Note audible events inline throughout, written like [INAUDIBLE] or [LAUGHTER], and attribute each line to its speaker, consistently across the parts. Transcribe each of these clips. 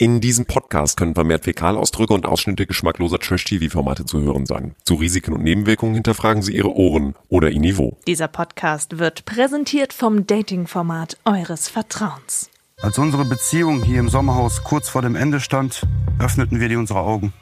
Speaker 1: In diesem Podcast können vermehrt Fäkalausdrücke und Ausschnitte geschmackloser Trash-TV-Formate zu hören sein. Zu Risiken und Nebenwirkungen hinterfragen Sie Ihre Ohren oder Ihr Niveau.
Speaker 2: Dieser Podcast wird präsentiert vom Dating-Format eures Vertrauens.
Speaker 3: Als unsere Beziehung hier im Sommerhaus kurz vor dem Ende stand, öffneten wir die unsere Augen.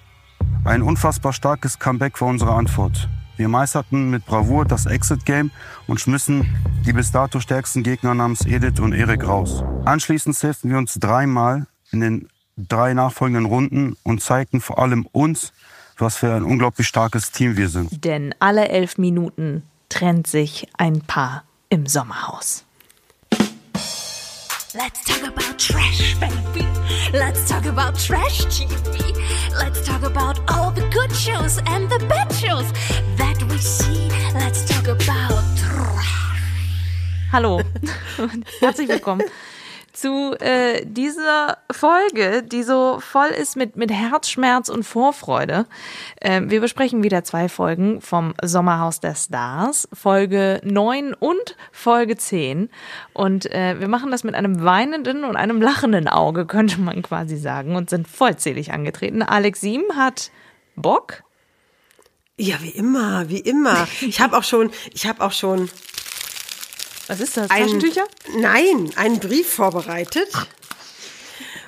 Speaker 3: Ein unfassbar starkes Comeback war unsere Antwort. Wir meisterten mit Bravour das Exit-Game und schmissen die bis dato stärksten Gegner namens Edith und Erik raus. Anschließend hilften wir uns dreimal in den drei nachfolgenden Runden und zeigten vor allem uns, was für ein unglaublich starkes Team wir sind.
Speaker 2: Denn alle elf Minuten trennt sich ein Paar im Sommerhaus.
Speaker 4: Let's talk about trash, baby. Let's talk about trash TV. Let's talk about all the good shows and the bad shows that we see. Let's talk about trash.
Speaker 2: Hallo [LAUGHS] herzlich willkommen zu äh, dieser Folge, die so voll ist mit, mit Herzschmerz und Vorfreude. Äh, wir besprechen wieder zwei Folgen vom Sommerhaus der Stars, Folge 9 und Folge 10. Und äh, wir machen das mit einem weinenden und einem lachenden Auge, [LAUGHS] könnte man quasi sagen, und sind vollzählig angetreten. Alex Siem hat Bock.
Speaker 5: Ja, wie immer, wie immer. Ich habe auch schon, ich habe auch schon
Speaker 2: Was ist das?
Speaker 5: ein,
Speaker 2: Taschentücher?
Speaker 5: Nein, einen Brief vorbereitet,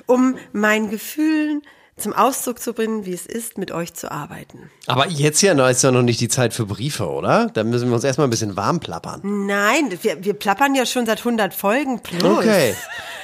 Speaker 5: um meinen Gefühlen zum Ausdruck zu bringen, wie es ist, mit euch zu arbeiten.
Speaker 6: Aber jetzt ja ist ja noch nicht die Zeit für Briefe, oder? Da müssen wir uns erstmal ein bisschen warm plappern.
Speaker 5: Nein, wir, wir plappern ja schon seit 100 Folgen plus.
Speaker 6: Okay,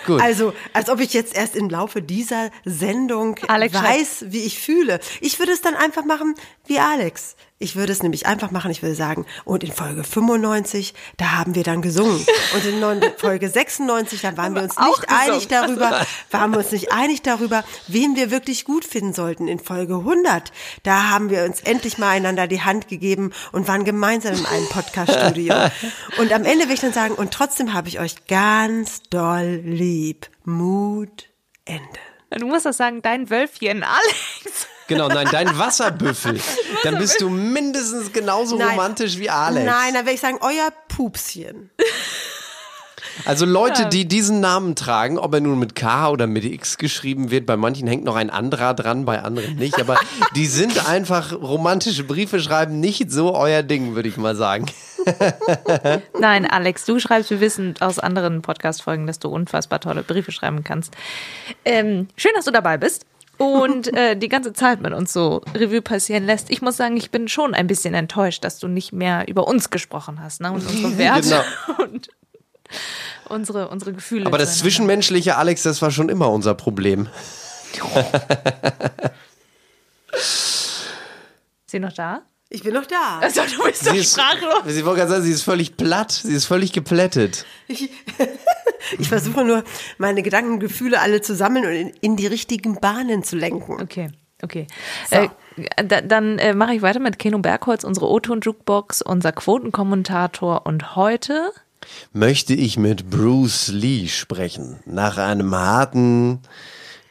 Speaker 6: gut.
Speaker 5: Also, als ob ich jetzt erst im Laufe dieser Sendung
Speaker 2: Alex
Speaker 5: weiß, wie ich fühle. Ich würde es dann einfach machen wie Alex. Ich würde es nämlich einfach machen, ich würde sagen, und in Folge 95, da haben wir dann gesungen. Und in [LAUGHS] Folge 96, dann waren wir uns nicht einig
Speaker 2: gesungen.
Speaker 5: darüber, waren wir uns nicht einig darüber, wen wir wirklich gut finden sollten. In Folge 100, da haben wir uns endlich mal einander die Hand gegeben und waren gemeinsam in einem Podcast-Studio. [LAUGHS] Und am Ende will ich dann sagen, und trotzdem habe ich euch ganz doll lieb. Mut, Ende.
Speaker 2: Du musst das sagen, dein Wölfchen, Alex.
Speaker 6: Genau, nein, dein Wasserbüffel. Dann bist du mindestens genauso
Speaker 5: Nein.
Speaker 6: romantisch wie Alex.
Speaker 5: Nein, dann werde ich sagen, euer Pupschen. [LAUGHS]
Speaker 6: Also Leute, die diesen Namen tragen, ob er nun mit K oder mit X geschrieben wird, bei manchen hängt noch ein anderer dran, bei anderen nicht, aber die [LAUGHS] sind einfach romantische Briefe schreiben, nicht so euer Ding, würde ich mal sagen. [LAUGHS]
Speaker 2: Nein, Alex, du schreibst, wir wissen aus anderen Podcast-Folgen, dass du unfassbar tolle Briefe schreiben kannst. Ähm, schön, dass du dabei bist und äh, die ganze Zeit mit uns so Revue passieren lässt. Ich muss sagen, ich bin schon ein bisschen enttäuscht, dass du nicht mehr über uns gesprochen hast ne? und unsere [LAUGHS] Werte [LAUGHS] und unsere, unsere Gefühle.
Speaker 6: Aber das zwischenmenschliche, Alex, das war schon immer unser Problem. [LAUGHS]
Speaker 2: Ist sie noch da?
Speaker 5: Ich bin noch da.
Speaker 2: Also, du bist doch
Speaker 6: Sie ist,
Speaker 2: sprachlos.
Speaker 6: sie wollte gerade sagen, sie ist völlig platt, sie ist völlig geplättet.
Speaker 5: Ich, [LAUGHS] ich versuche nur, meine Gedanken und Gefühle alle zu sammeln und in, in die richtigen Bahnen zu lenken.
Speaker 2: Okay, okay.
Speaker 5: So.
Speaker 2: Äh, da, dann äh, mache ich weiter mit Keno Bergholz, unsere O-Ton-Jukebox, unser Quotenkommentator und heute
Speaker 6: möchte ich mit Bruce Lee sprechen. Nach einem harten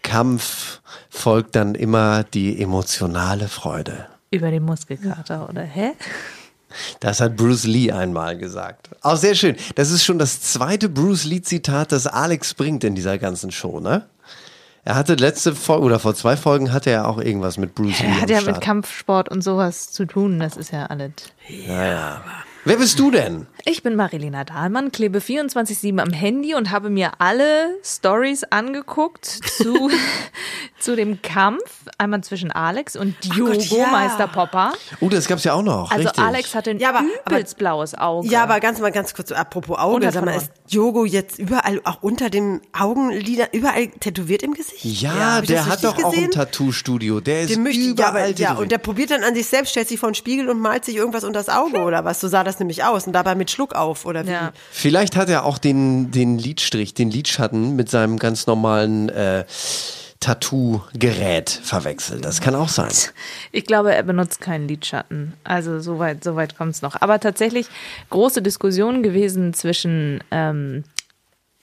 Speaker 6: Kampf folgt dann immer die emotionale Freude.
Speaker 2: Über den Muskelkater, oder? Hä?
Speaker 6: Das hat Bruce Lee einmal gesagt. Auch sehr schön. Das ist schon das zweite Bruce Lee-Zitat, das Alex bringt in dieser ganzen Show, ne? Er hatte letzte Folge oder vor zwei Folgen hatte er auch irgendwas mit Bruce Lee.
Speaker 2: Er hat ja
Speaker 6: Start.
Speaker 2: mit Kampfsport und sowas zu tun, das ist ja alles.
Speaker 6: Wer bist du denn?
Speaker 2: Ich bin Marilena Dahlmann, klebe 24-7 am Handy und habe mir alle Stories angeguckt zu, [LAUGHS] zu dem Kampf. Einmal zwischen Alex und Diogo,
Speaker 5: Gott, ja.
Speaker 2: Meister Popper.
Speaker 6: Oh, das gab's ja auch noch.
Speaker 2: Also
Speaker 6: richtig.
Speaker 2: Alex hatte ein
Speaker 5: Ja, aber-
Speaker 2: übelst blaues Auge.
Speaker 5: Ja, aber ganz mal ganz kurz, apropos Auge, sag mal, ist Diogo jetzt überall, auch unter dem Augenlider, überall tätowiert im Gesicht?
Speaker 6: Ja,
Speaker 5: ich
Speaker 6: der hat doch auch ein
Speaker 5: gesehen?
Speaker 6: Tattoo-Studio. Der ist
Speaker 5: Den möchte ich, ja,
Speaker 6: überall
Speaker 5: aber, ja,
Speaker 6: tätowiert.
Speaker 5: und der probiert dann an sich selbst, stellt sich vor den Spiegel und malt sich irgendwas unter das Auge oder was. So sah das nämlich aus. Und dabei mit Schluck auf oder wie.
Speaker 2: Ja.
Speaker 6: Vielleicht hat er auch den, den Lidstrich, den Lidschatten mit seinem ganz normalen äh, Tattoo-Gerät verwechselt. Das kann auch sein.
Speaker 2: Ich glaube, er benutzt keinen Lidschatten. Also soweit so weit kommt es noch. Aber tatsächlich große Diskussion gewesen zwischen ähm,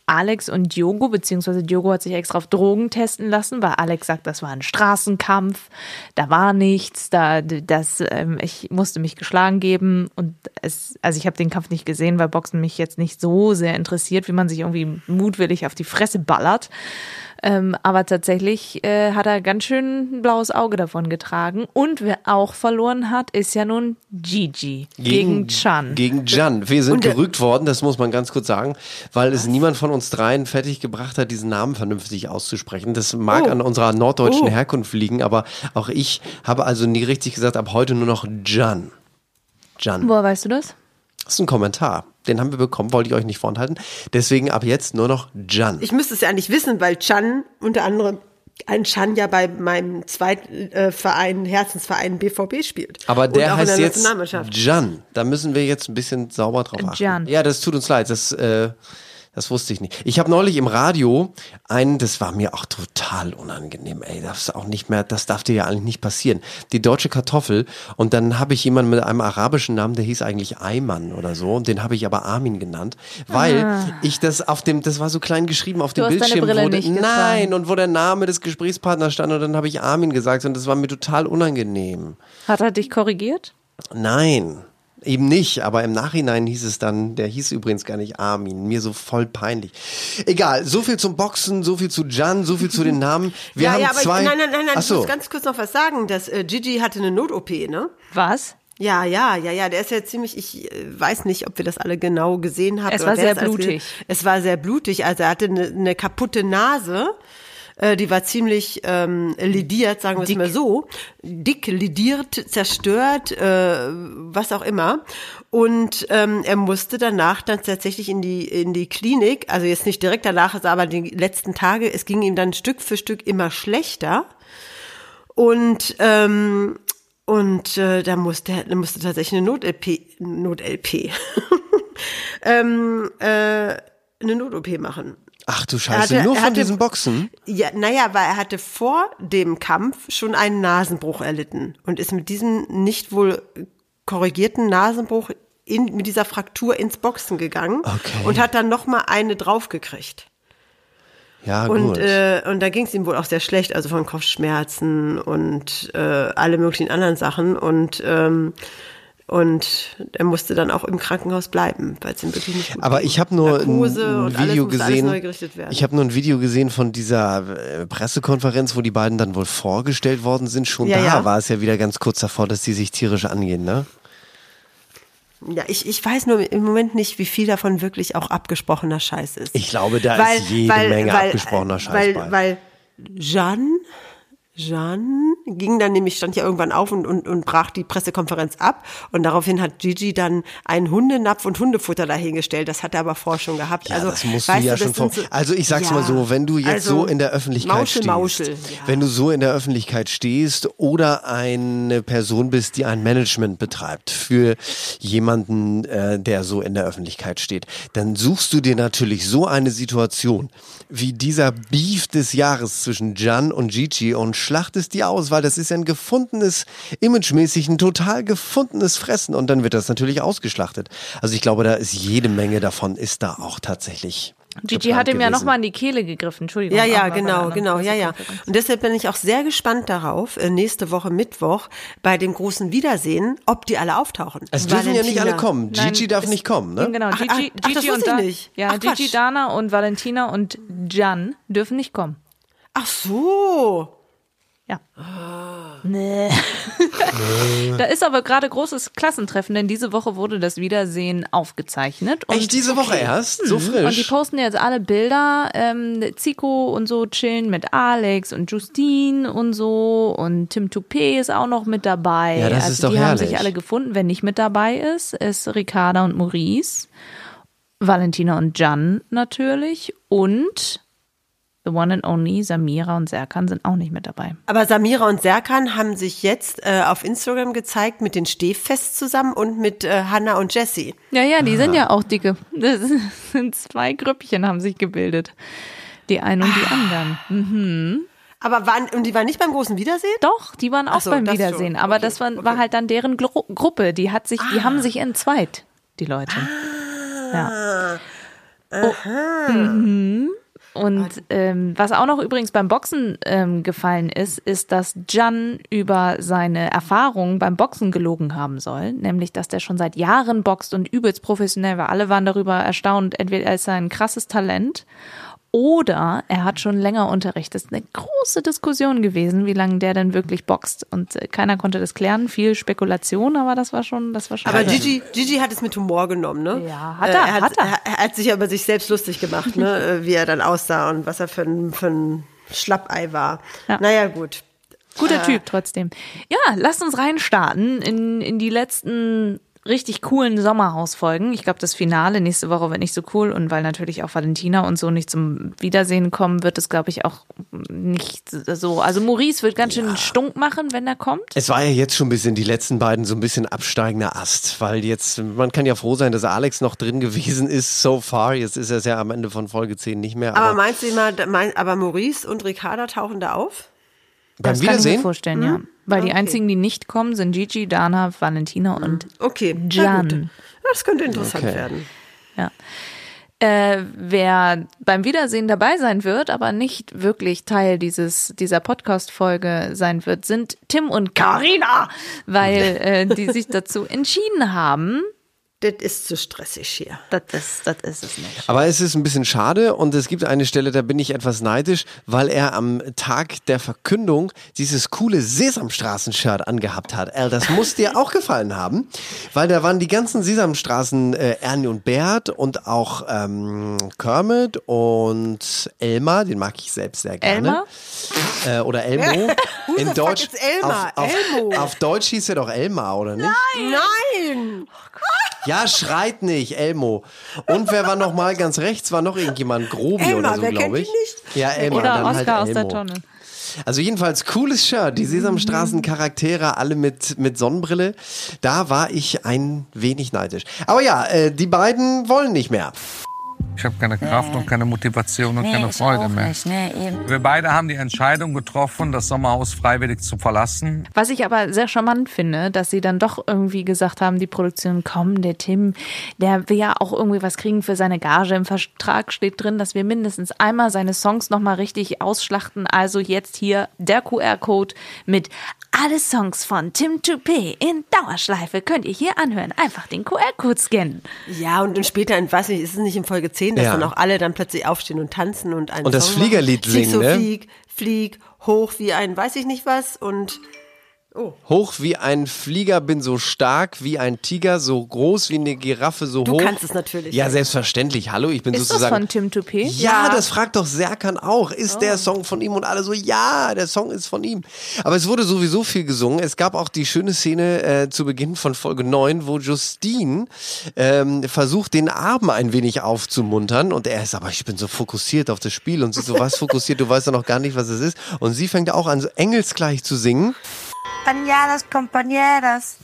Speaker 2: Alex und Diogo, beziehungsweise Diogo hat sich extra auf Drogen testen lassen, weil Alex sagt, das war ein Straßenkampf, da war nichts, da das, ähm, ich musste mich geschlagen geben und es, also ich habe den Kampf nicht gesehen, weil Boxen mich jetzt nicht so sehr interessiert, wie man sich irgendwie mutwillig auf die Fresse ballert. Ähm, aber tatsächlich äh, hat er ganz schön ein blaues Auge davon getragen. Und wer auch verloren hat, ist ja nun Gigi gegen, Chan.
Speaker 6: Gegen Chan. Wir sind
Speaker 5: Und
Speaker 6: gerügt worden, das muss man ganz kurz sagen, weil es niemand von uns dreien fertig gebracht hat, diesen Namen vernünftig auszusprechen. Das mag
Speaker 5: Oh.
Speaker 6: an unserer norddeutschen
Speaker 5: Oh.
Speaker 6: Herkunft liegen, aber auch ich habe also nie richtig gesagt, ab heute nur noch Jan. Jan.
Speaker 2: Woher weißt du das?
Speaker 6: Das ist ein Kommentar. Den haben wir bekommen, wollte ich euch nicht vorenthalten. Deswegen ab jetzt nur noch Jan.
Speaker 5: Ich müsste es ja eigentlich wissen, weil Chan unter anderem ein Chan ja bei meinem zweiten äh, Verein, Herzensverein BVB spielt.
Speaker 6: Aber der heißt
Speaker 5: der
Speaker 6: jetzt
Speaker 5: Nationalmannschaft.
Speaker 6: Jan. Da müssen wir jetzt ein bisschen sauber drauf achten.
Speaker 2: Jan.
Speaker 6: Ja, das tut uns leid. Das, äh, das wusste ich nicht. Ich habe neulich im Radio einen, das war mir auch total unangenehm. Ey, das ist auch nicht mehr, das darf dir ja eigentlich nicht passieren. Die deutsche Kartoffel. Und dann habe ich jemanden mit einem arabischen Namen, der hieß eigentlich Ayman oder so. Und den habe ich aber Armin genannt, weil ich das auf dem, das war so klein geschrieben auf dem
Speaker 2: Ah. hast deine
Speaker 6: Bildschirm.
Speaker 2: Getragen.
Speaker 6: nein, und wo der Name des Gesprächspartners stand und dann habe ich Armin gesagt und das war mir total unangenehm.
Speaker 2: Hat er dich korrigiert?
Speaker 6: Nein, eben nicht. Aber im Nachhinein hieß es dann, der hieß übrigens gar nicht Armin. Mir so voll peinlich. Egal, so viel zum Boxen, so viel zu Jan, so viel zu den [LAUGHS] Namen. Wir
Speaker 5: ja,
Speaker 6: haben
Speaker 5: ja, aber
Speaker 6: zwei.
Speaker 5: ich, nein, nein, nein, nein ich muss ganz kurz noch was sagen. dass äh, Gigi hatte eine Not-OP, ne?
Speaker 2: Was?
Speaker 5: Ja, ja, ja, ja, der ist ja ziemlich, ich äh, weiß nicht, ob wir das alle genau gesehen haben.
Speaker 2: Es war sehr blutig.
Speaker 5: gesehen- Es war sehr blutig, also er hatte eine, eine kaputte Nase, äh, die war ziemlich ähm, lidiert, sagen wir es mal so, dick, lidiert, zerstört, äh, was auch immer. Und ähm, er musste danach dann tatsächlich in die in die Klinik, also jetzt nicht direkt danach, aber die letzten Tage, es ging ihm dann Stück für Stück immer schlechter. Und ähm, und äh, da musste er musste tatsächlich eine Not-LP, Not-LP, [LAUGHS] ähm, äh, eine Not-OP machen.
Speaker 6: Ach du Scheiße,
Speaker 5: hatte-
Speaker 6: nur von
Speaker 5: hatte-
Speaker 6: diesem Boxen?
Speaker 5: Ja, naja, weil er hatte vor dem Kampf schon einen Nasenbruch erlitten und ist mit diesem nicht wohl korrigierten Nasenbruch in, mit dieser Fraktur ins Boxen gegangen
Speaker 6: Okay.
Speaker 5: und hat dann noch mal eine draufgekriegt.
Speaker 6: Ja,
Speaker 5: Und,
Speaker 6: gut.
Speaker 5: äh, und da ging es ihm wohl auch sehr schlecht, also von Kopfschmerzen und äh, alle möglichen anderen Sachen. Und, ähm, und er musste dann auch im Krankenhaus bleiben, weil es ihm wirklich nicht gut
Speaker 6: Aber ich habe nur ein,
Speaker 5: Narkose
Speaker 6: Video gesehen. Ich habe nur ein Video gesehen von dieser äh, Pressekonferenz, wo die beiden dann wohl vorgestellt worden sind. Schon
Speaker 5: Ja,
Speaker 6: da
Speaker 5: ja.
Speaker 6: war es ja wieder ganz kurz davor, dass die sich tierisch angehen, ne?
Speaker 5: Ja, ich, ich weiß nur im Moment nicht, wie viel davon wirklich auch abgesprochener Scheiß ist.
Speaker 6: Ich glaube, da ist jede Menge abgesprochener Scheiß
Speaker 5: weil,
Speaker 6: bei.
Speaker 5: Weil Jeanne, Jeanne ging dann nämlich, stand ja irgendwann auf und, und, und brach die Pressekonferenz ab. Und daraufhin hat Gigi dann einen Hundenapf und Hundefutter dahingestellt. Das hat er aber vorher schon gehabt.
Speaker 6: Ja,
Speaker 5: also,
Speaker 6: das musst
Speaker 5: weißt
Speaker 6: du ja
Speaker 5: das
Speaker 6: schon vor.
Speaker 5: so-
Speaker 6: also ich sag's
Speaker 5: Ja,
Speaker 6: mal so, wenn du jetzt
Speaker 5: also
Speaker 6: so in der Öffentlichkeit
Speaker 5: Mauschel,
Speaker 6: stehst,
Speaker 5: Mauschel, ja.
Speaker 6: wenn du so in der Öffentlichkeit stehst oder eine Person bist, die ein Management betreibt für jemanden, äh, der so in der Öffentlichkeit steht, dann suchst du dir natürlich so eine Situation wie dieser Beef des Jahres zwischen Jan und Gigi und schlachtest die aus, weil das ist ein gefundenes, imagemäßig ein total gefundenes Fressen und dann wird das natürlich ausgeschlachtet. Also ich glaube, da ist jede Menge davon ist da auch tatsächlich.
Speaker 2: Gigi hat ihm ja
Speaker 6: gewesen.
Speaker 2: nochmal in die Kehle gegriffen. Entschuldigung.
Speaker 5: Ja, ja, genau, genau, ja, ja. Und deshalb bin ich auch sehr gespannt darauf, äh, nächste Woche Mittwoch bei dem großen Wiedersehen, ob die alle auftauchen.
Speaker 6: Es dürfen ja nicht
Speaker 5: Valentina.
Speaker 6: alle kommen.
Speaker 2: Nein,
Speaker 6: Gigi darf nicht kommen, ne?
Speaker 2: Genau,
Speaker 5: Ach,
Speaker 2: Gigi,
Speaker 5: ach, ach,
Speaker 2: Gigi
Speaker 5: das
Speaker 2: und
Speaker 5: wusste ich
Speaker 2: Da-
Speaker 5: nicht.
Speaker 2: Ja, Gigi. Dana und Valentina und Jan dürfen nicht kommen.
Speaker 5: Ach so.
Speaker 2: Ja. Nee. da ist aber gerade großes Klassentreffen, denn diese Woche wurde das Wiedersehen aufgezeichnet. Und
Speaker 6: Echt diese Woche erst? So frisch?
Speaker 2: Und die posten jetzt alle Bilder. Ähm, Zico und so chillen mit Alex und Justine und so. Und Tim Toupé ist auch noch mit dabei.
Speaker 6: Ja, das
Speaker 2: also
Speaker 6: ist doch
Speaker 2: die haben
Speaker 6: herrlich.
Speaker 2: sich alle gefunden. Wer nicht mit dabei ist, ist Ricarda und Maurice. Valentina und Jan natürlich. Und the one and only Samira und Serkan sind auch nicht mit dabei.
Speaker 5: Aber Samira und Serkan haben sich jetzt äh, auf Instagram gezeigt mit den Stehfest zusammen und mit äh, Hannah und Jessie.
Speaker 2: Ja, ja, die sind ja auch dicke. Das [LAUGHS] sind zwei Grüppchen haben sich gebildet. Die einen und die anderen. Hm.
Speaker 5: Aber waren, und die waren nicht beim großen Wiedersehen?
Speaker 2: Doch, die waren auch
Speaker 5: so,
Speaker 2: beim Wiedersehen.
Speaker 5: schon.
Speaker 2: Aber
Speaker 5: Okay,
Speaker 2: das war, war
Speaker 5: okay.
Speaker 2: halt dann deren Gru Gruppe. Die hat sich, die haben sich entzweit, die Leute.
Speaker 5: Ah.
Speaker 2: Ja. Oh, mhm. Und ähm, was auch noch übrigens beim Boxen ähm, gefallen ist, ist, dass Jan über seine Erfahrungen beim Boxen gelogen haben soll. Nämlich, dass der schon seit Jahren boxt und übelst professionell war. Alle waren darüber erstaunt. Entweder er ist ein krasses Talent Oder er hat schon länger Unterricht. Das ist eine große Diskussion gewesen, wie lange der denn wirklich boxt. Und äh, keiner konnte das klären. Viel Spekulation, aber das war schon, das war schon.
Speaker 5: Aber Gigi, Gigi hat es mit Humor genommen, ne?
Speaker 2: Ja, hat er,
Speaker 5: Äh, hat,
Speaker 2: hat er.
Speaker 5: er hat sich ja über sich selbst lustig gemacht, ne? [LAUGHS] äh, wie er dann aussah und was er für ein, für ein Schlappei war.
Speaker 2: Ja.
Speaker 5: Naja, gut.
Speaker 2: Guter Typ trotzdem. Ja, lasst uns reinstarten in, in die letzten richtig coolen Sommerhausfolgen. Ich glaube, das Finale nächste Woche wird nicht so cool und weil natürlich auch Valentina und so nicht zum Wiedersehen kommen, wird es, glaube ich, auch nicht so. Also Maurice wird ganz schön stunk machen, wenn er kommt.
Speaker 6: Es war ja jetzt schon ein bisschen, die letzten beiden, so ein bisschen absteigender Ast, weil jetzt, man kann ja froh sein, dass Alex noch drin gewesen ist, so far. Jetzt ist er es ja am Ende von Folge 10 nicht mehr.
Speaker 5: Aber
Speaker 6: Aber,
Speaker 5: meinst du immer, mein, aber Maurice und Ricarda tauchen da auf?
Speaker 6: Beim
Speaker 2: das kann ich mir
Speaker 6: Wiedersehen,
Speaker 2: vorstellen, ja. Weil die
Speaker 5: Okay.
Speaker 2: einzigen, die nicht kommen, sind Gigi, Dana, Valentina und
Speaker 5: Okay.
Speaker 2: Jan.
Speaker 5: Das könnte interessant
Speaker 6: Okay.
Speaker 5: werden.
Speaker 2: Ja. Äh, wer beim Wiedersehen dabei sein wird, aber nicht wirklich Teil dieses, dieser Podcast-Folge sein wird, sind Tim und Karina, weil [LAUGHS] äh, die sich dazu entschieden haben.
Speaker 5: Das ist zu stressig hier.
Speaker 2: Das ist, das ist es nicht.
Speaker 6: Aber es ist ein bisschen schade und es gibt eine Stelle, da bin ich etwas neidisch, weil er am Tag der Verkündung dieses coole Sesamstraßen-Shirt angehabt hat. Al, das muss dir auch gefallen haben, weil da waren die ganzen Sesamstraßen äh, Ernie und Bert und auch ähm, Kermit und Elmar, den mag ich selbst sehr gerne.
Speaker 2: Elmar?
Speaker 6: Äh, oder Elmo. [LAUGHS] In Deutsch,
Speaker 5: Elmar?
Speaker 6: Auf, auf,
Speaker 5: Elmo.
Speaker 6: auf Deutsch hieß er doch Elmar, oder nicht?
Speaker 5: Nein!
Speaker 6: Ja, schreit nicht, Elmo. Und wer war noch mal ganz rechts? War noch irgendjemand, Grobi
Speaker 5: Elmar,
Speaker 6: oder so,
Speaker 5: wer
Speaker 6: glaube
Speaker 5: kennt
Speaker 6: ich.
Speaker 5: ihn nicht?
Speaker 6: Ja, Elmar,
Speaker 2: Oder
Speaker 6: dann
Speaker 2: Oscar
Speaker 6: halt
Speaker 2: aus der. Tonne.
Speaker 6: Also jedenfalls cooles Shirt, die Sesamstraßen-Charaktere, alle mit, mit Sonnenbrille. Da war ich ein wenig neidisch. Aber ja, äh, die beiden wollen nicht mehr.
Speaker 7: Ich habe keine Kraft und keine Motivation und keine
Speaker 8: ich
Speaker 7: Freude mehr.
Speaker 8: nicht, ne, eben.
Speaker 7: Wir beide haben die Entscheidung getroffen, das Sommerhaus freiwillig zu verlassen.
Speaker 2: Was ich aber sehr charmant finde, dass sie dann doch irgendwie gesagt haben, die Produktion, komm, der Tim, der will ja auch irgendwie was kriegen für seine Gage. Im Vertrag steht drin, dass wir mindestens einmal seine Songs nochmal richtig ausschlachten. Also jetzt hier der QR-Code mit alle Songs von Tim Toupé in Dauerschleife könnt ihr hier anhören. Einfach den QR-Code scannen.
Speaker 5: Ja, und dann später, ich weiß nicht, ist es nicht in Folge 10, dass
Speaker 6: Ja.
Speaker 5: dann auch alle dann plötzlich aufstehen und tanzen und einen
Speaker 6: Und das
Speaker 5: Song machen?
Speaker 6: Fliegerlied
Speaker 5: Flieg
Speaker 6: singen,
Speaker 5: so
Speaker 6: ne?
Speaker 5: Flieg, flieg, hoch wie ein weiß ich nicht was und
Speaker 6: Hoch wie ein Flieger, bin so stark wie ein Tiger, so groß wie eine Giraffe, so
Speaker 5: Du
Speaker 6: hoch.
Speaker 5: kannst es natürlich.
Speaker 6: Ja, selbstverständlich. Hallo, ich bin
Speaker 2: Ist das
Speaker 6: sozusagen.
Speaker 2: von Tim Toupé?
Speaker 6: Ja, das fragt doch Serkan auch. Ist
Speaker 5: Oh.
Speaker 6: der Song von ihm? Und alle so, ja, der Song ist von ihm. Aber es wurde sowieso viel gesungen. Es gab auch die schöne Szene äh, zu Beginn von Folge 9, wo Justine ähm, versucht, den Armen ein wenig aufzumuntern. Und er ist, aber ich bin so fokussiert auf das Spiel. Und sie so, was [LAUGHS] fokussiert? Du weißt ja noch gar nicht, was es ist. Und sie fängt auch an, so engelsgleich zu singen.
Speaker 8: Compañeras, compañeras.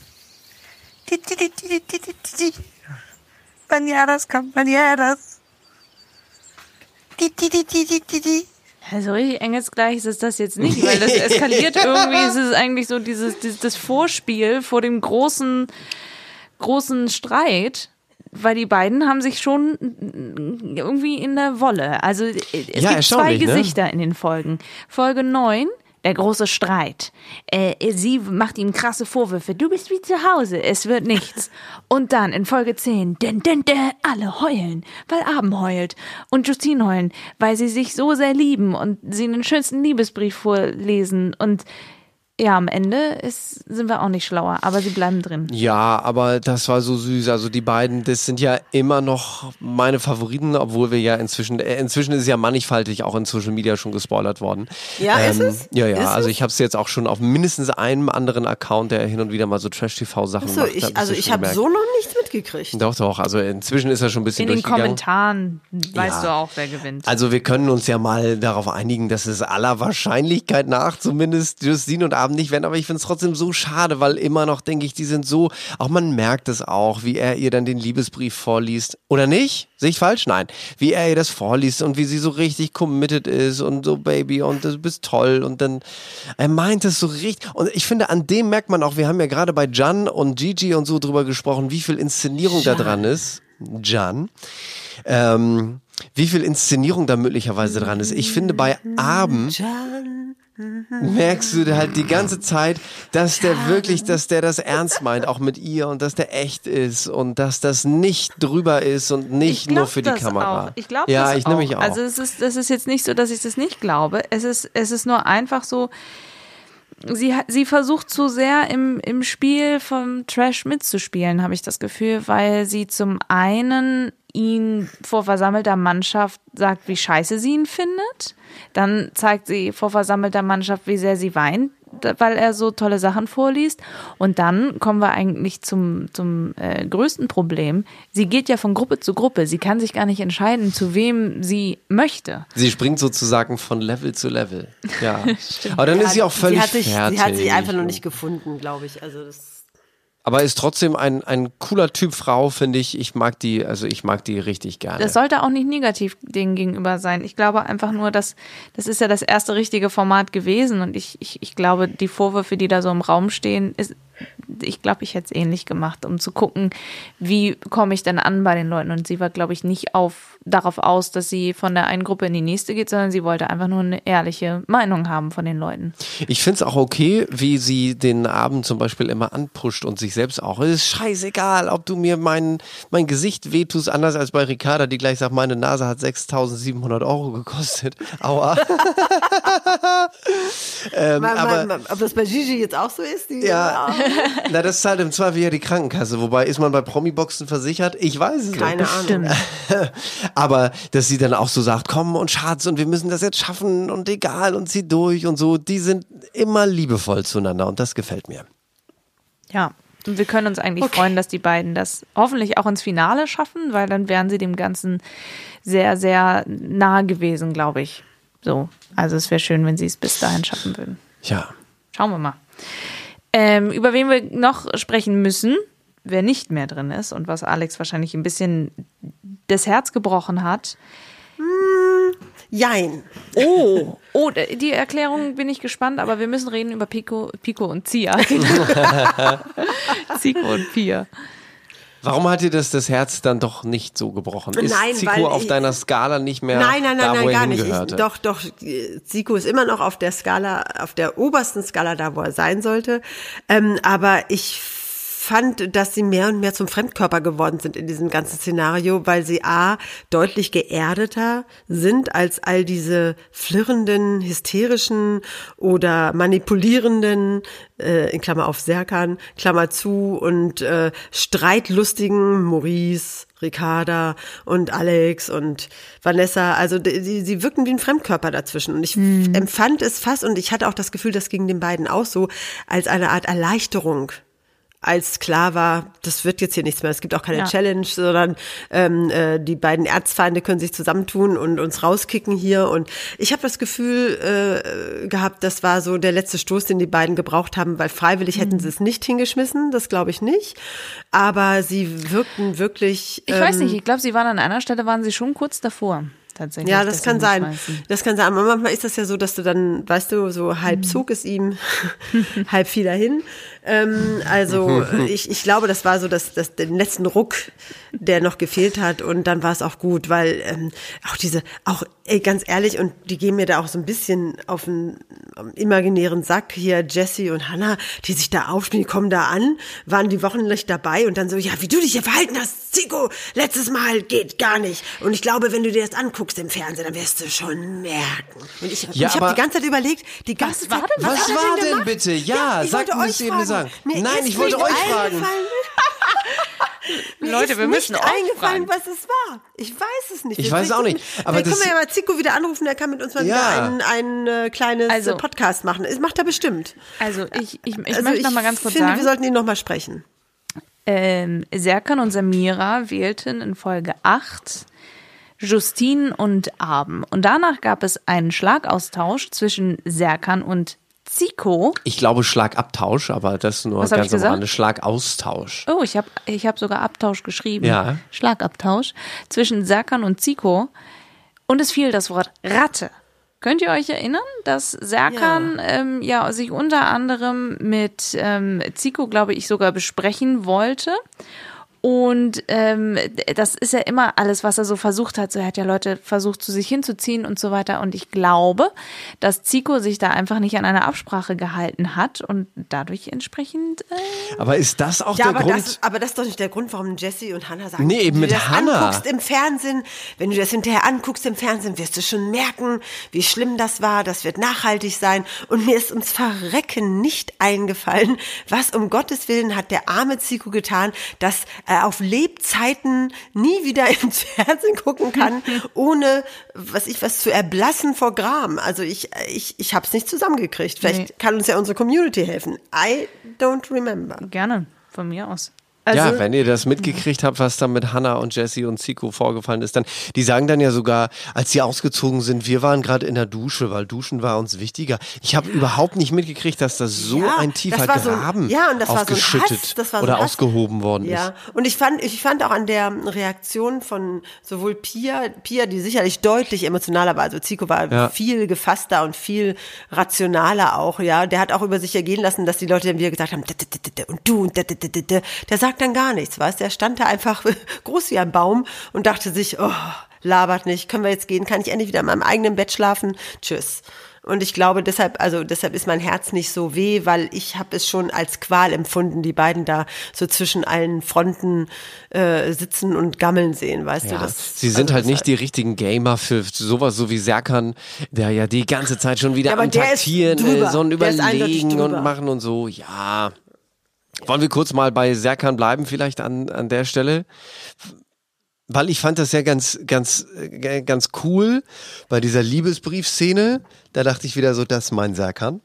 Speaker 8: Ti, ti, ti, ti, ti, ti, ti, ti. Compañeras, compañeras. Ti, ti, ti, ti, ti, ti, ti.
Speaker 2: Also richtig engelsgleich ist das jetzt nicht, weil das [LAUGHS] eskaliert irgendwie. Es ist eigentlich so dieses, dieses das Vorspiel vor dem großen, großen Streit. Weil die beiden haben sich schon irgendwie in der Wolle. Also es
Speaker 6: Ja,
Speaker 2: gibt zwei
Speaker 6: ne?
Speaker 2: Gesichter in den Folgen. Folge 9, der große Streit. Äh, sie macht ihm krasse Vorwürfe. Du bist wie zu Hause, es wird nichts. [LAUGHS] Und dann in Folge 10, denn, denn, denn, alle heulen, weil Abend heult. Und Justine heulen, weil sie sich so sehr lieben und sie den schönsten Liebesbrief vorlesen. Und ja, am Ende ist, sind wir auch nicht schlauer, aber sie bleiben drin.
Speaker 6: Ja, aber das war so süß. Also die beiden, das sind ja immer noch meine Favoriten, obwohl wir ja inzwischen, äh, inzwischen ist es ja mannigfaltig auch in Social Media schon gespoilert worden. Ähm,
Speaker 5: Ja, ist es?
Speaker 6: Ja, ja.
Speaker 5: Ist
Speaker 6: also ich habe es jetzt auch schon auf mindestens einem anderen Account, der hin und wieder mal so Trash-TV-Sachen
Speaker 5: so,
Speaker 6: macht.
Speaker 5: ich, also ich habe so noch nichts mitgekriegt.
Speaker 6: Doch, doch. Also inzwischen ist er schon ein bisschen
Speaker 2: In den. Kommentaren weißt
Speaker 6: Ja.
Speaker 2: du auch, wer gewinnt.
Speaker 6: Also wir können uns ja mal darauf einigen, dass es aller Wahrscheinlichkeit nach zumindest Justine und Abend nicht werden, aber ich finde es trotzdem so schade, weil immer noch denke ich, die sind so, auch man merkt es auch, wie er ihr dann den Liebesbrief vorliest. Oder nicht? Sehe ich falsch? Nein. Wie er ihr das vorliest und wie sie so richtig committed ist und so Baby und du bist toll und dann, er meint es so richtig. Und ich finde, an dem merkt man auch, wir haben ja gerade bei Jan und Gigi und so drüber gesprochen, wie viel Inszenierung da dran ist. Jan. Ähm, wie viel Inszenierung da möglicherweise dran ist. Ich finde bei Abend,
Speaker 5: Jan,
Speaker 6: merkst du halt die ganze Zeit, dass der wirklich, dass der das ernst meint, auch mit ihr und dass der echt ist und dass das nicht drüber ist und nicht
Speaker 2: Ich
Speaker 6: nur für die
Speaker 2: das
Speaker 6: Kamera.
Speaker 2: Auch. Ich glaube
Speaker 6: ja,
Speaker 2: das
Speaker 6: ich
Speaker 2: auch.
Speaker 6: nehme mich auch.
Speaker 2: Also es ist, es ist jetzt nicht so, dass ich das nicht glaube. Es ist, es ist nur einfach so, sie, sie versucht zu sehr im, im Spiel vom Trash mitzuspielen, habe ich das Gefühl, weil sie zum einen ihn vor versammelter Mannschaft sagt, wie scheiße sie ihn findet. Dann zeigt sie vor versammelter Mannschaft, wie sehr sie weint, weil er so tolle Sachen vorliest. Und dann kommen wir eigentlich zum, zum äh, größten Problem. Sie geht ja von Gruppe zu Gruppe. Sie kann sich gar nicht entscheiden, zu wem sie möchte.
Speaker 6: Sie springt sozusagen von Level zu Level. Ja. [LAUGHS] Aber dann ist sie auch völlig
Speaker 5: sie hat sich,
Speaker 6: fertig.
Speaker 5: Sie hat sich einfach noch nicht gefunden, glaube ich. Also das
Speaker 6: Aber ist trotzdem ein, ein cooler Typ Frau, finde ich. Ich mag die, also ich mag die richtig gerne.
Speaker 2: Das sollte auch nicht negativ denen gegenüber sein. Ich glaube einfach nur, dass das ist ja das erste richtige Format gewesen und ich, ich, ich glaube, die Vorwürfe, die da so im Raum stehen, ist, ich glaube, ich hätte es ähnlich gemacht, um zu gucken, wie komme ich denn an bei den Leuten. Und sie war, glaube ich, nicht auf, darauf aus, dass sie von der einen Gruppe in die nächste geht, sondern sie wollte einfach nur eine ehrliche Meinung haben von den Leuten.
Speaker 6: Ich finde es auch okay, wie sie den Abend zum Beispiel immer anpusht und sich selbst auch. Es ist scheißegal, ob du mir mein, mein Gesicht wehtust, anders als bei Ricarda, die gleich sagt, meine Nase hat 6700 Euro gekostet. Aua. [LAUGHS] ähm,
Speaker 5: Mal-
Speaker 6: aber,
Speaker 5: ob das bei Gigi jetzt auch so ist? Die,
Speaker 6: Ja. [LAUGHS] na, das zahlt im Zweifel ja die Krankenkasse. Wobei, ist man bei Promi-Boxen versichert? Ich weiß es
Speaker 5: Keine
Speaker 6: nicht.
Speaker 5: Ahnung. [LAUGHS]
Speaker 6: Aber dass sie dann auch so sagt, komm und Schatz und wir müssen das jetzt schaffen und egal und zieh durch und so, die sind immer liebevoll zueinander und das gefällt mir.
Speaker 2: Ja. Und wir können uns eigentlich freuen, dass die beiden das hoffentlich auch ins Finale schaffen, weil dann wären sie dem Ganzen sehr, sehr nahe gewesen, glaube ich. So. Also es wäre schön, wenn sie es bis dahin schaffen würden.
Speaker 6: Ja.
Speaker 2: Schauen wir mal. Ähm, über wen wir noch sprechen müssen, wer nicht mehr drin ist und was Alex wahrscheinlich ein bisschen das Herz gebrochen hat.
Speaker 5: Jein.
Speaker 2: Oh, oh, die Erklärung bin ich gespannt, aber wir müssen reden über Pico, Pico und Zia. [LAUGHS] Zico und Pia.
Speaker 6: Warum hat dir das das Herz dann doch nicht so gebrochen? Ist
Speaker 5: Nein,
Speaker 6: Zico auf
Speaker 5: ich-
Speaker 6: deiner Skala nicht mehr
Speaker 5: Nein, nein, nein,
Speaker 6: da,
Speaker 5: nein, gar nicht. Ich, doch, doch, Zico ist immer noch auf der Skala, auf der obersten Skala da, wo er sein sollte. Ähm, aber ich fand, dass sie mehr und mehr zum Fremdkörper geworden sind in diesem ganzen Szenario, weil sie A, deutlich geerdeter sind als all diese flirrenden, hysterischen oder manipulierenden, äh, in Klammer auf Serkan, Klammer zu und äh, streitlustigen Maurice, Ricarda und Alex und Vanessa, also sie, sie wirkten wie ein Fremdkörper dazwischen. Und ich f- empfand es fast, und ich hatte auch das Gefühl, das ging den beiden auch so, als eine Art Erleichterung. Als klar war, das wird jetzt hier nichts mehr. Es gibt auch keine
Speaker 2: Ja.
Speaker 5: Challenge, sondern ähm, äh, die beiden Erzfeinde können sich zusammentun und uns rauskicken hier. Und ich habe das Gefühl äh, gehabt, das war so der letzte Stoß, den die beiden gebraucht haben, weil freiwillig hätten sie es nicht hingeschmissen, das glaube ich nicht. Aber sie wirkten wirklich.
Speaker 2: Ich weiß
Speaker 5: ähm,
Speaker 2: nicht, ich glaube, sie waren an einer Stelle, waren sie schon kurz davor. Tatsächlich.
Speaker 5: Ja, das kann sein. Das kann sein. Aber manchmal ist das ja so, dass du dann, weißt du, so halb Zug ist ihm, [LAUGHS] halb viel dahin. Ähm, also [LAUGHS] ich, ich glaube, das war so das, das, den letzten Ruck, der noch gefehlt hat. Und dann war es auch gut, weil ähm, auch diese, auch ey, ganz ehrlich, und die gehen mir da auch so ein bisschen auf den imaginären Sack hier, Jesse und Hannah, die sich da aufspielen, die kommen da an, waren die wochenlich dabei und dann so, ja, wie du dich hier verhalten hast, Zico, letztes Mal geht gar nicht. Und ich glaube, wenn du dir das anguckst im Fernsehen, dann wirst du schon merken. Und ich,
Speaker 6: Ja,
Speaker 5: ich habe die ganze Zeit überlegt, die ganze
Speaker 2: war
Speaker 5: Zeit,
Speaker 2: denn-
Speaker 6: Was
Speaker 5: er
Speaker 6: war denn
Speaker 5: gemacht?
Speaker 6: bitte? Ja,
Speaker 5: ich
Speaker 6: sag
Speaker 5: wollte
Speaker 6: mir
Speaker 5: euch
Speaker 6: es eben
Speaker 5: fragen.
Speaker 6: Sagen.
Speaker 5: Mir
Speaker 6: Nein, ich wollte euch fragen. [LAUGHS]
Speaker 5: Mir
Speaker 2: Leute,
Speaker 5: ist
Speaker 2: wir müssen
Speaker 5: nicht eingefallen,
Speaker 2: fragen.
Speaker 5: was es war. Ich weiß es nicht.
Speaker 6: Ich
Speaker 5: Wir
Speaker 6: weiß auch nicht. Aber
Speaker 5: können wir ja mal Zico wieder anrufen, der kann mit uns mal
Speaker 6: Ja.
Speaker 5: wieder ein, ein äh, kleines
Speaker 2: Also-
Speaker 5: äh, Podcast machen. Das macht er bestimmt.
Speaker 2: Also ich, ich, ich
Speaker 5: also
Speaker 2: möchte
Speaker 5: ich
Speaker 2: noch mal ganz kurz
Speaker 5: finde,
Speaker 2: sagen.
Speaker 5: wir sollten ihn noch mal sprechen.
Speaker 2: ähm, Serkan und Samira wählten in Folge 8 Justine und Abend. Und danach gab es einen Schlagaustausch zwischen Serkan und Zico.
Speaker 6: Ich glaube Schlagabtausch, aber das nur
Speaker 2: Was
Speaker 6: ganz am Rande. Schlagaustausch.
Speaker 2: Oh, ich habe ich hab sogar Abtausch geschrieben.
Speaker 6: Ja.
Speaker 2: Schlagabtausch zwischen Serkan und Zico. Und es fiel das Wort Ratte. Könnt ihr euch erinnern, dass Serkan ja, ähm, ja sich unter anderem mit ähm, Zico, glaube ich, sogar besprechen wollte? Und ähm, das ist ja immer alles, was er so versucht hat. So, er hat ja Leute versucht, zu sich hinzuziehen und so weiter. Und ich glaube, dass Zico sich da einfach nicht an eine Absprache gehalten hat und dadurch entsprechend. Äh,
Speaker 6: Aber ist das auch
Speaker 5: Ja,
Speaker 6: der
Speaker 5: aber
Speaker 6: Grund?
Speaker 5: das, aber das ist doch nicht der Grund, warum Jesse und Hannah sagen,
Speaker 6: Nee, eben
Speaker 5: wenn
Speaker 6: mit
Speaker 5: du das
Speaker 6: Hannah.
Speaker 5: anguckst im Fernsehen, wenn du das hinterher anguckst im Fernsehen, wirst du schon merken, wie schlimm das war, das wird nachhaltig sein. Und mir ist ums Verrecken nicht eingefallen, was um Gottes Willen hat der arme Zico getan, dass er auf Lebzeiten nie wieder [LAUGHS] ins Fernsehen gucken kann, ohne, was ich was zu erblassen vor Gram. Also ich, ich, ich habe es nicht zusammengekriegt. Vielleicht
Speaker 2: Nee.
Speaker 5: kann uns ja unsere Community helfen. I don't remember.
Speaker 2: gerne, von mir aus. Also,
Speaker 6: ja, wenn ihr das mitgekriegt habt, was da mit Hannah und Jesse und Zico vorgefallen ist, dann, die sagen dann ja sogar, als sie ausgezogen sind, wir waren gerade in der Dusche, weil Duschen war uns wichtiger. Ich habe überhaupt nicht mitgekriegt, dass da so
Speaker 5: Ja,
Speaker 6: ein tiefer
Speaker 5: das war so ein-
Speaker 6: Graben
Speaker 5: ja, und das war so
Speaker 6: aufgeschüttet
Speaker 5: Hass, das war so
Speaker 6: oder
Speaker 5: Hass.
Speaker 6: ausgehoben worden
Speaker 5: Ja,
Speaker 6: ist.
Speaker 5: und ich fand, ich fand auch an der Reaktion von sowohl Pia, Pia, die sicherlich deutlich emotionaler war, also Zico war
Speaker 6: Ja.
Speaker 5: viel gefasster und viel rationaler auch, ja. Der hat auch über sich ergehen lassen, dass die Leute dann wieder gesagt haben, "D- d- d- d- und du und d- d- d- d- d." der sagt dann gar nichts, weißt, der stand da einfach [LAUGHS] groß wie ein Baum und dachte sich, oh, labert nicht, können wir jetzt gehen, kann ich endlich wieder in meinem eigenen Bett schlafen, tschüss. Und ich glaube, deshalb, also deshalb ist mein Herz nicht so weh, weil ich habe es schon als Qual empfunden, die beiden da so zwischen allen Fronten äh, sitzen und gammeln sehen, weißt du?
Speaker 6: Ja,
Speaker 5: Das,
Speaker 6: sie sind
Speaker 5: also
Speaker 6: halt nicht die richtigen Gamer für sowas so wie Serkan, der ja die ganze Zeit schon wieder
Speaker 5: Ja,
Speaker 6: am Taktieren
Speaker 5: Der ist eindeutig
Speaker 6: überlegen und machen und so. Ja. Wollen wir kurz mal bei Serkan bleiben, vielleicht an, an der Stelle? Weil ich fand das ja ganz, ganz, äh, ganz cool bei dieser Liebesbriefszene. Da dachte ich wieder so, das ist mein Serkan.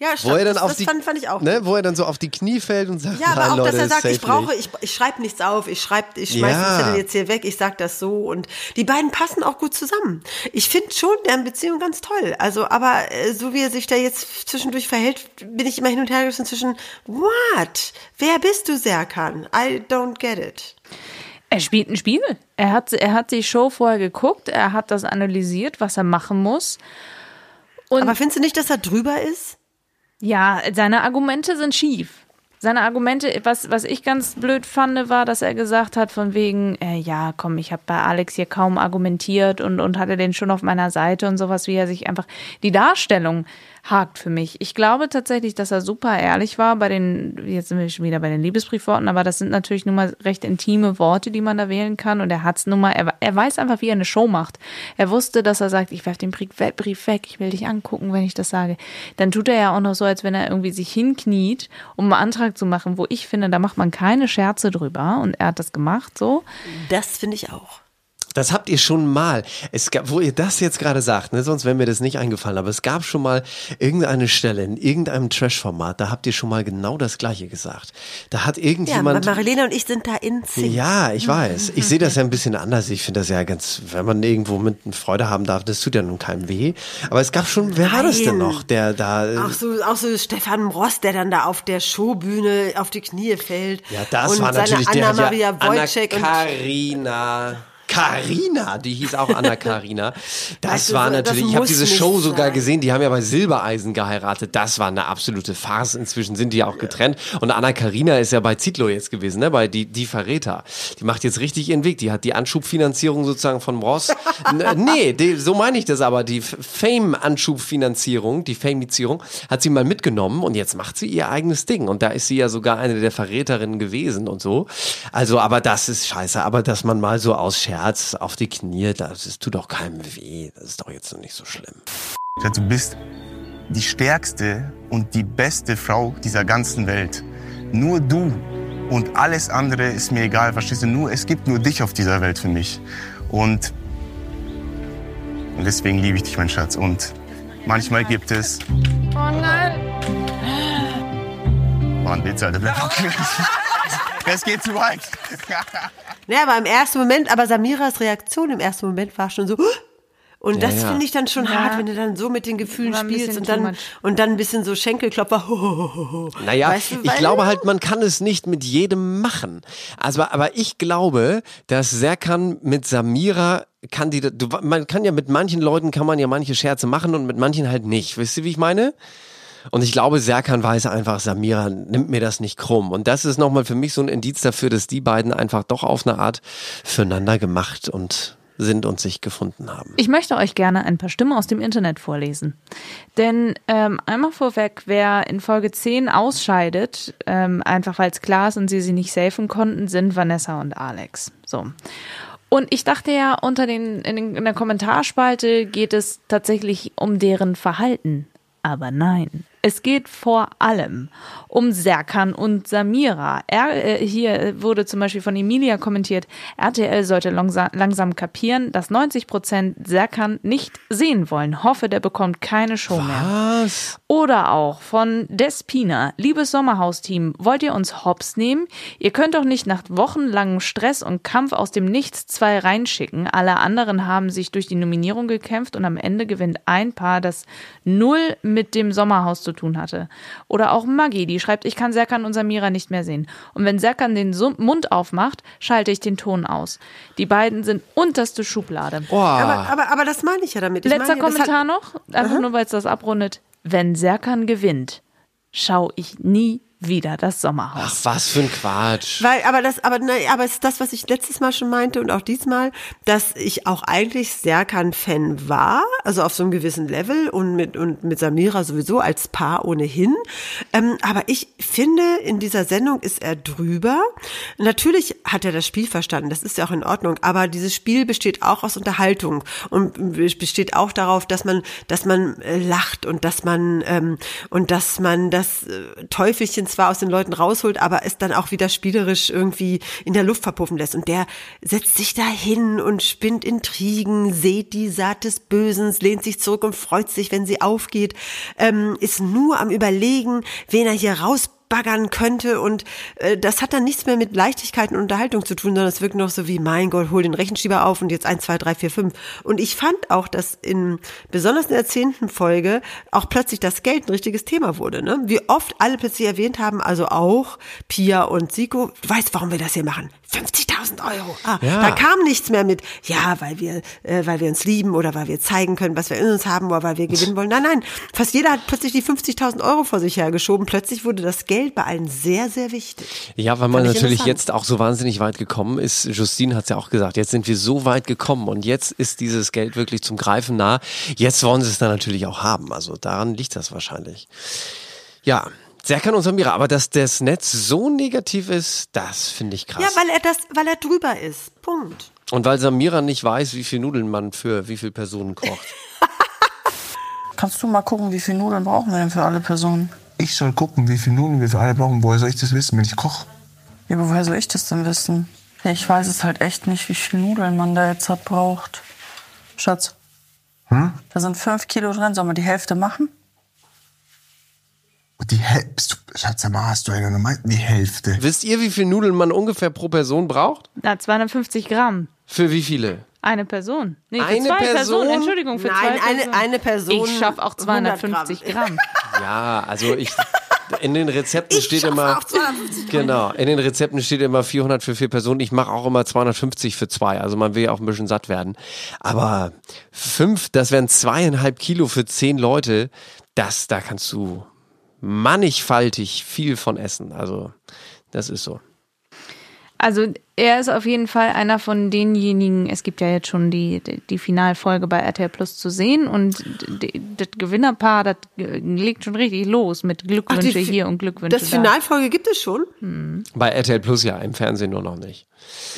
Speaker 5: Ja,
Speaker 6: Wo
Speaker 5: stimmt,
Speaker 6: er dann
Speaker 5: das,
Speaker 6: auf
Speaker 5: das
Speaker 6: die,
Speaker 5: fand, fand ich auch.
Speaker 6: Ne, wo er dann so auf die Knie fällt und sagt,
Speaker 5: Ja, aber
Speaker 6: "Nein,
Speaker 5: auch,
Speaker 6: Leute,
Speaker 5: dass er sagt, ich brauche,
Speaker 6: nicht."
Speaker 5: ich, ich schreibe nichts auf, ich schreibe, ich schmeiß
Speaker 6: Ja.
Speaker 5: den Zettel jetzt hier weg, ich sag das so und die beiden passen auch gut zusammen. Ich finde schon deren Beziehung ganz toll. Also, aber äh, so wie er sich da jetzt zwischendurch verhält, bin ich immer hin und her gerissen zwischen What? Wer bist du, Serkan? I don't get it.
Speaker 2: Er spielt ein Spiel. Er hat, er hat die Show vorher geguckt, er hat das analysiert, was er machen muss. Und
Speaker 5: Aber findest du nicht, dass er drüber ist?
Speaker 2: Ja, seine Argumente sind schief. Seine Argumente, was, was ich ganz blöd fand, war, dass er gesagt hat, von wegen, äh, ja, komm, ich habe bei Alex hier kaum argumentiert und, und hatte den schon auf meiner Seite und sowas, wie er sich einfach die Darstellung hakt für mich. Ich glaube tatsächlich, dass er super ehrlich war bei den, jetzt sind wir schon wieder bei den Liebesbriefworten, aber das sind natürlich nun mal recht intime Worte, die man da wählen kann und er hat's nun mal, er, er weiß einfach, wie er eine Show macht. Er wusste, dass er sagt, ich werf den Brief weg, ich will dich angucken, wenn ich das sage. Dann tut er ja auch noch so, als wenn er irgendwie sich hinkniet, um einen Antrag zu machen, wo ich finde, da macht man keine Scherze drüber und er hat das gemacht, so.
Speaker 5: Das finde ich auch.
Speaker 6: Das habt ihr schon mal. Es gab, wo ihr das jetzt gerade sagt, ne, sonst wäre mir das nicht eingefallen, aber es gab schon mal irgendeine Stelle in irgendeinem Trash-Format, da habt ihr schon mal genau das Gleiche gesagt. Da hat
Speaker 5: Ja,
Speaker 6: irgendjemand.
Speaker 5: Marilena und ich sind da in Sync.
Speaker 6: Ja, ich weiß. Ich sehe das ja ein bisschen anders. Ich finde das ja ganz, wenn man irgendwo mit Freude haben darf, das tut ja nun keinem weh. Aber es gab schon, wer war das denn
Speaker 5: Nein.
Speaker 6: noch, der da. äh,
Speaker 5: Auch so, auch so Stefan Ross, der dann da auf der Showbühne auf die Knie fällt.
Speaker 6: Ja, das
Speaker 5: und
Speaker 6: war natürlich
Speaker 5: seine
Speaker 6: der
Speaker 5: Anna-Maria
Speaker 6: hat ja
Speaker 5: Wojcik und
Speaker 6: Anna-Karina. Karina, die hieß auch Anna [LAUGHS] Karina. Das
Speaker 5: du,
Speaker 6: war
Speaker 5: so-
Speaker 6: natürlich,
Speaker 5: das
Speaker 6: ich habe diese Show sogar
Speaker 5: sein.
Speaker 6: gesehen, die haben ja bei Silbereisen geheiratet. Das war eine absolute Farce. Inzwischen sind die ja auch getrennt. Und Anna Karina ist ja bei Zitlo jetzt gewesen, ne? bei die, die Verräter. Die macht jetzt richtig ihren Weg. Die hat die Anschubfinanzierung sozusagen von Ross. [LAUGHS] N- nee, die, so meine ich das aber. Die Fame-Anschubfinanzierung, die Famizierung, hat sie mal mitgenommen und jetzt macht sie ihr eigenes Ding. Und da ist sie ja sogar eine der Verräterinnen gewesen und so. Also, aber das ist scheiße. Aber dass man mal so aus Scherz auf die Knie, das, das tut doch keinem weh. Das ist doch jetzt noch nicht so schlimm.
Speaker 9: Du bist die stärkste und die beste Frau dieser ganzen Welt. Nur du und alles andere ist mir egal, verstehst du? Nur, es gibt nur dich auf dieser Welt für mich. Und, und deswegen liebe ich dich, mein Schatz. Und manchmal gibt es...
Speaker 2: Oh nein.
Speaker 9: Mann, bitte, Alter, bleib [LAUGHS] doch [LAUGHS] Es geht zu weit. [LAUGHS]
Speaker 5: Ja, aber im ersten Moment, aber Samiras Reaktion im ersten Moment war schon so. Und
Speaker 6: Ja,
Speaker 5: das
Speaker 6: ja.
Speaker 5: finde ich dann schon
Speaker 2: Ja.
Speaker 5: hart, wenn du dann so mit den Gefühlen spielst und dann, und dann ein bisschen so Schenkelklopfer. Ho, ho, ho, ho.
Speaker 6: Naja,
Speaker 5: Weißt du,
Speaker 6: ich glaube halt, man kann es nicht mit jedem machen. Also, aber ich glaube, dass Serkan mit Samira kann die, du, man kann ja mit manchen Leuten kann man ja manche Scherze machen und mit manchen halt nicht. Wisst ihr, wie ich meine? Und ich glaube, Serkan weiß einfach, Samira nimmt mir das nicht krumm. Und das ist nochmal für mich so ein Indiz dafür, dass die beiden einfach doch auf eine Art füreinander gemacht und sind und sich gefunden haben.
Speaker 2: Ich möchte euch gerne ein paar Stimmen aus dem Internet vorlesen. Denn ähm, einmal vorweg, wer in Folge 10 ausscheidet, ähm, einfach weil es klar ist und sie sie nicht safen konnten, sind Vanessa und Alex. So. Und ich dachte ja, unter den, in, den, in der Kommentarspalte geht es tatsächlich um deren Verhalten. Aber nein. Es geht vor allem um Serkan und Samira. Er, äh, hier wurde zum Beispiel von Emilia kommentiert, RTL sollte langsa langsam kapieren, dass 90 Prozent Serkan nicht sehen wollen. Hoffe, der bekommt keine Show mehr.
Speaker 6: Was?
Speaker 2: Oder auch von Despina. Liebes Sommerhausteam, wollt ihr uns hops nehmen? Ihr könnt doch nicht nach wochenlangem Stress und Kampf aus dem Nichts zwei reinschicken. Alle anderen haben sich durch die Nominierung gekämpft und am Ende gewinnt ein Paar, das null mit dem Sommerhaus zu tun hatte. Oder auch Maggie, die schreibt, ich kann Serkan und Samira nicht mehr sehen. Und wenn Serkan den Mund aufmacht, schalte ich den Ton aus. Die beiden sind unterste Schublade.
Speaker 6: Boah.
Speaker 5: Aber, aber, aber das meine ich ja damit. Ich
Speaker 2: Letzter
Speaker 5: meine,
Speaker 2: Kommentar noch, einfach nur weil es das abrundet. Wenn Serkan gewinnt, schaue ich nie wieder das Sommerhaus.
Speaker 6: Ach, was für ein Quatsch.
Speaker 5: Weil, aber das, aber, ne, aber es ist das, was ich letztes Mal schon meinte und auch diesmal, dass ich auch eigentlich Serkan-Fan war, also auf so einem gewissen Level und mit, und mit Samira sowieso als Paar ohnehin. Ähm, aber ich finde, in dieser Sendung ist er drüber. Natürlich hat er das Spiel verstanden, das ist ja auch in Ordnung, aber dieses Spiel besteht auch aus Unterhaltung und besteht auch darauf, dass man, dass man äh, lacht und dass man, ähm, und dass man das äh, Teufelchen zwar aus den Leuten rausholt, aber es dann auch wieder spielerisch irgendwie in der Luft verpuffen lässt. Und der setzt sich da hin und spinnt Intrigen, sät die Saat des Bösen, lehnt sich zurück und freut sich, wenn sie aufgeht, ähm, ist nur am Überlegen, wen er hier rausbaggern könnte und äh, das hat dann nichts mehr mit Leichtigkeit und Unterhaltung zu tun, sondern es wirkt noch so wie, mein Gott, hol den Rechenschieber auf und jetzt eins, zwei, drei, vier, fünf. Und ich fand auch, dass in, besonders in der zehnten Folge, auch plötzlich das Geld ein richtiges Thema wurde. Ne? Wie oft alle plötzlich erwähnt haben, also auch Pia und Siko, du weißt, warum wir das hier machen? 50.000 Euro. Ah,
Speaker 6: Ja.
Speaker 5: Da kam nichts mehr mit, ja, weil wir, äh, weil wir uns lieben oder weil wir zeigen können, was wir in uns haben oder weil wir gewinnen wollen. Nein, nein, fast jeder hat plötzlich die 50.000 Euro vor sich hergeschoben. Plötzlich wurde das Geld bei allen sehr, sehr wichtig.
Speaker 6: Ja, weil man natürlich jetzt auch so wahnsinnig weit gekommen ist. Justine hat es ja auch gesagt, jetzt sind wir so weit gekommen und jetzt ist dieses Geld wirklich zum Greifen nah. Jetzt wollen sie es dann natürlich auch haben. Also daran liegt das wahrscheinlich. Ja, Serkan und Samira, aber dass das Netz so negativ ist, das finde ich krass.
Speaker 5: Ja, weil er das, weil er drüber ist. Punkt.
Speaker 6: und weil Samira nicht weiß, wie viel Nudeln man für wie viele Personen kocht. [LAUGHS]
Speaker 8: Kannst du mal gucken, wie viel Nudeln brauchen wir denn für alle Personen?
Speaker 9: Ich soll gucken, wie viel Nudeln wir für alle brauchen. Woher soll ich das wissen, wenn ich koche?
Speaker 8: Ja, aber woher soll ich das denn wissen? Ja, ich weiß es halt echt nicht, wie viel Nudeln man da jetzt hat braucht. Schatz.
Speaker 9: Hm?
Speaker 8: Da sind fünf Kilo drin. Sollen wir die Hälfte machen?
Speaker 9: Die Hälfte, Schatz, sag mal, hast du eine normal, die Hälfte.
Speaker 6: Wisst ihr, wie viel Nudeln man ungefähr pro Person braucht?
Speaker 2: Na, 250 Gramm.
Speaker 6: Für wie viele?
Speaker 2: Eine Person. Nee, für
Speaker 6: Eine
Speaker 2: zwei
Speaker 6: Person?
Speaker 2: Personen. Entschuldigung, für
Speaker 5: Nein,
Speaker 2: zwei
Speaker 5: eine-
Speaker 2: Personen.
Speaker 5: eine Person,
Speaker 2: Ich schaffe auch 250
Speaker 5: 100
Speaker 2: Gramm. [LAUGHS]
Speaker 6: Ja, also ich. In den Rezepten steht immer.
Speaker 5: auch 250
Speaker 6: Genau, in den Rezepten steht immer 400 für vier Personen. Ich mache auch immer 250 für zwei. Also man will ja auch ein bisschen satt werden. Aber fünf, das wären zweieinhalb Kilo für zehn Leute. Das, da kannst du mannigfaltig viel von essen. Also das ist so.
Speaker 2: Also er ist auf jeden Fall einer von denjenigen, es gibt ja jetzt schon die, die, die Finalfolge bei RTL Plus zu sehen und das Gewinnerpaar, das legt schon richtig los mit Glückwünsche
Speaker 5: die Fi-
Speaker 2: hier und Glückwünsche
Speaker 5: Das
Speaker 2: da.
Speaker 5: Finalfolge gibt es schon.
Speaker 6: Bei RTL Plus ja, im Fernsehen nur noch nicht.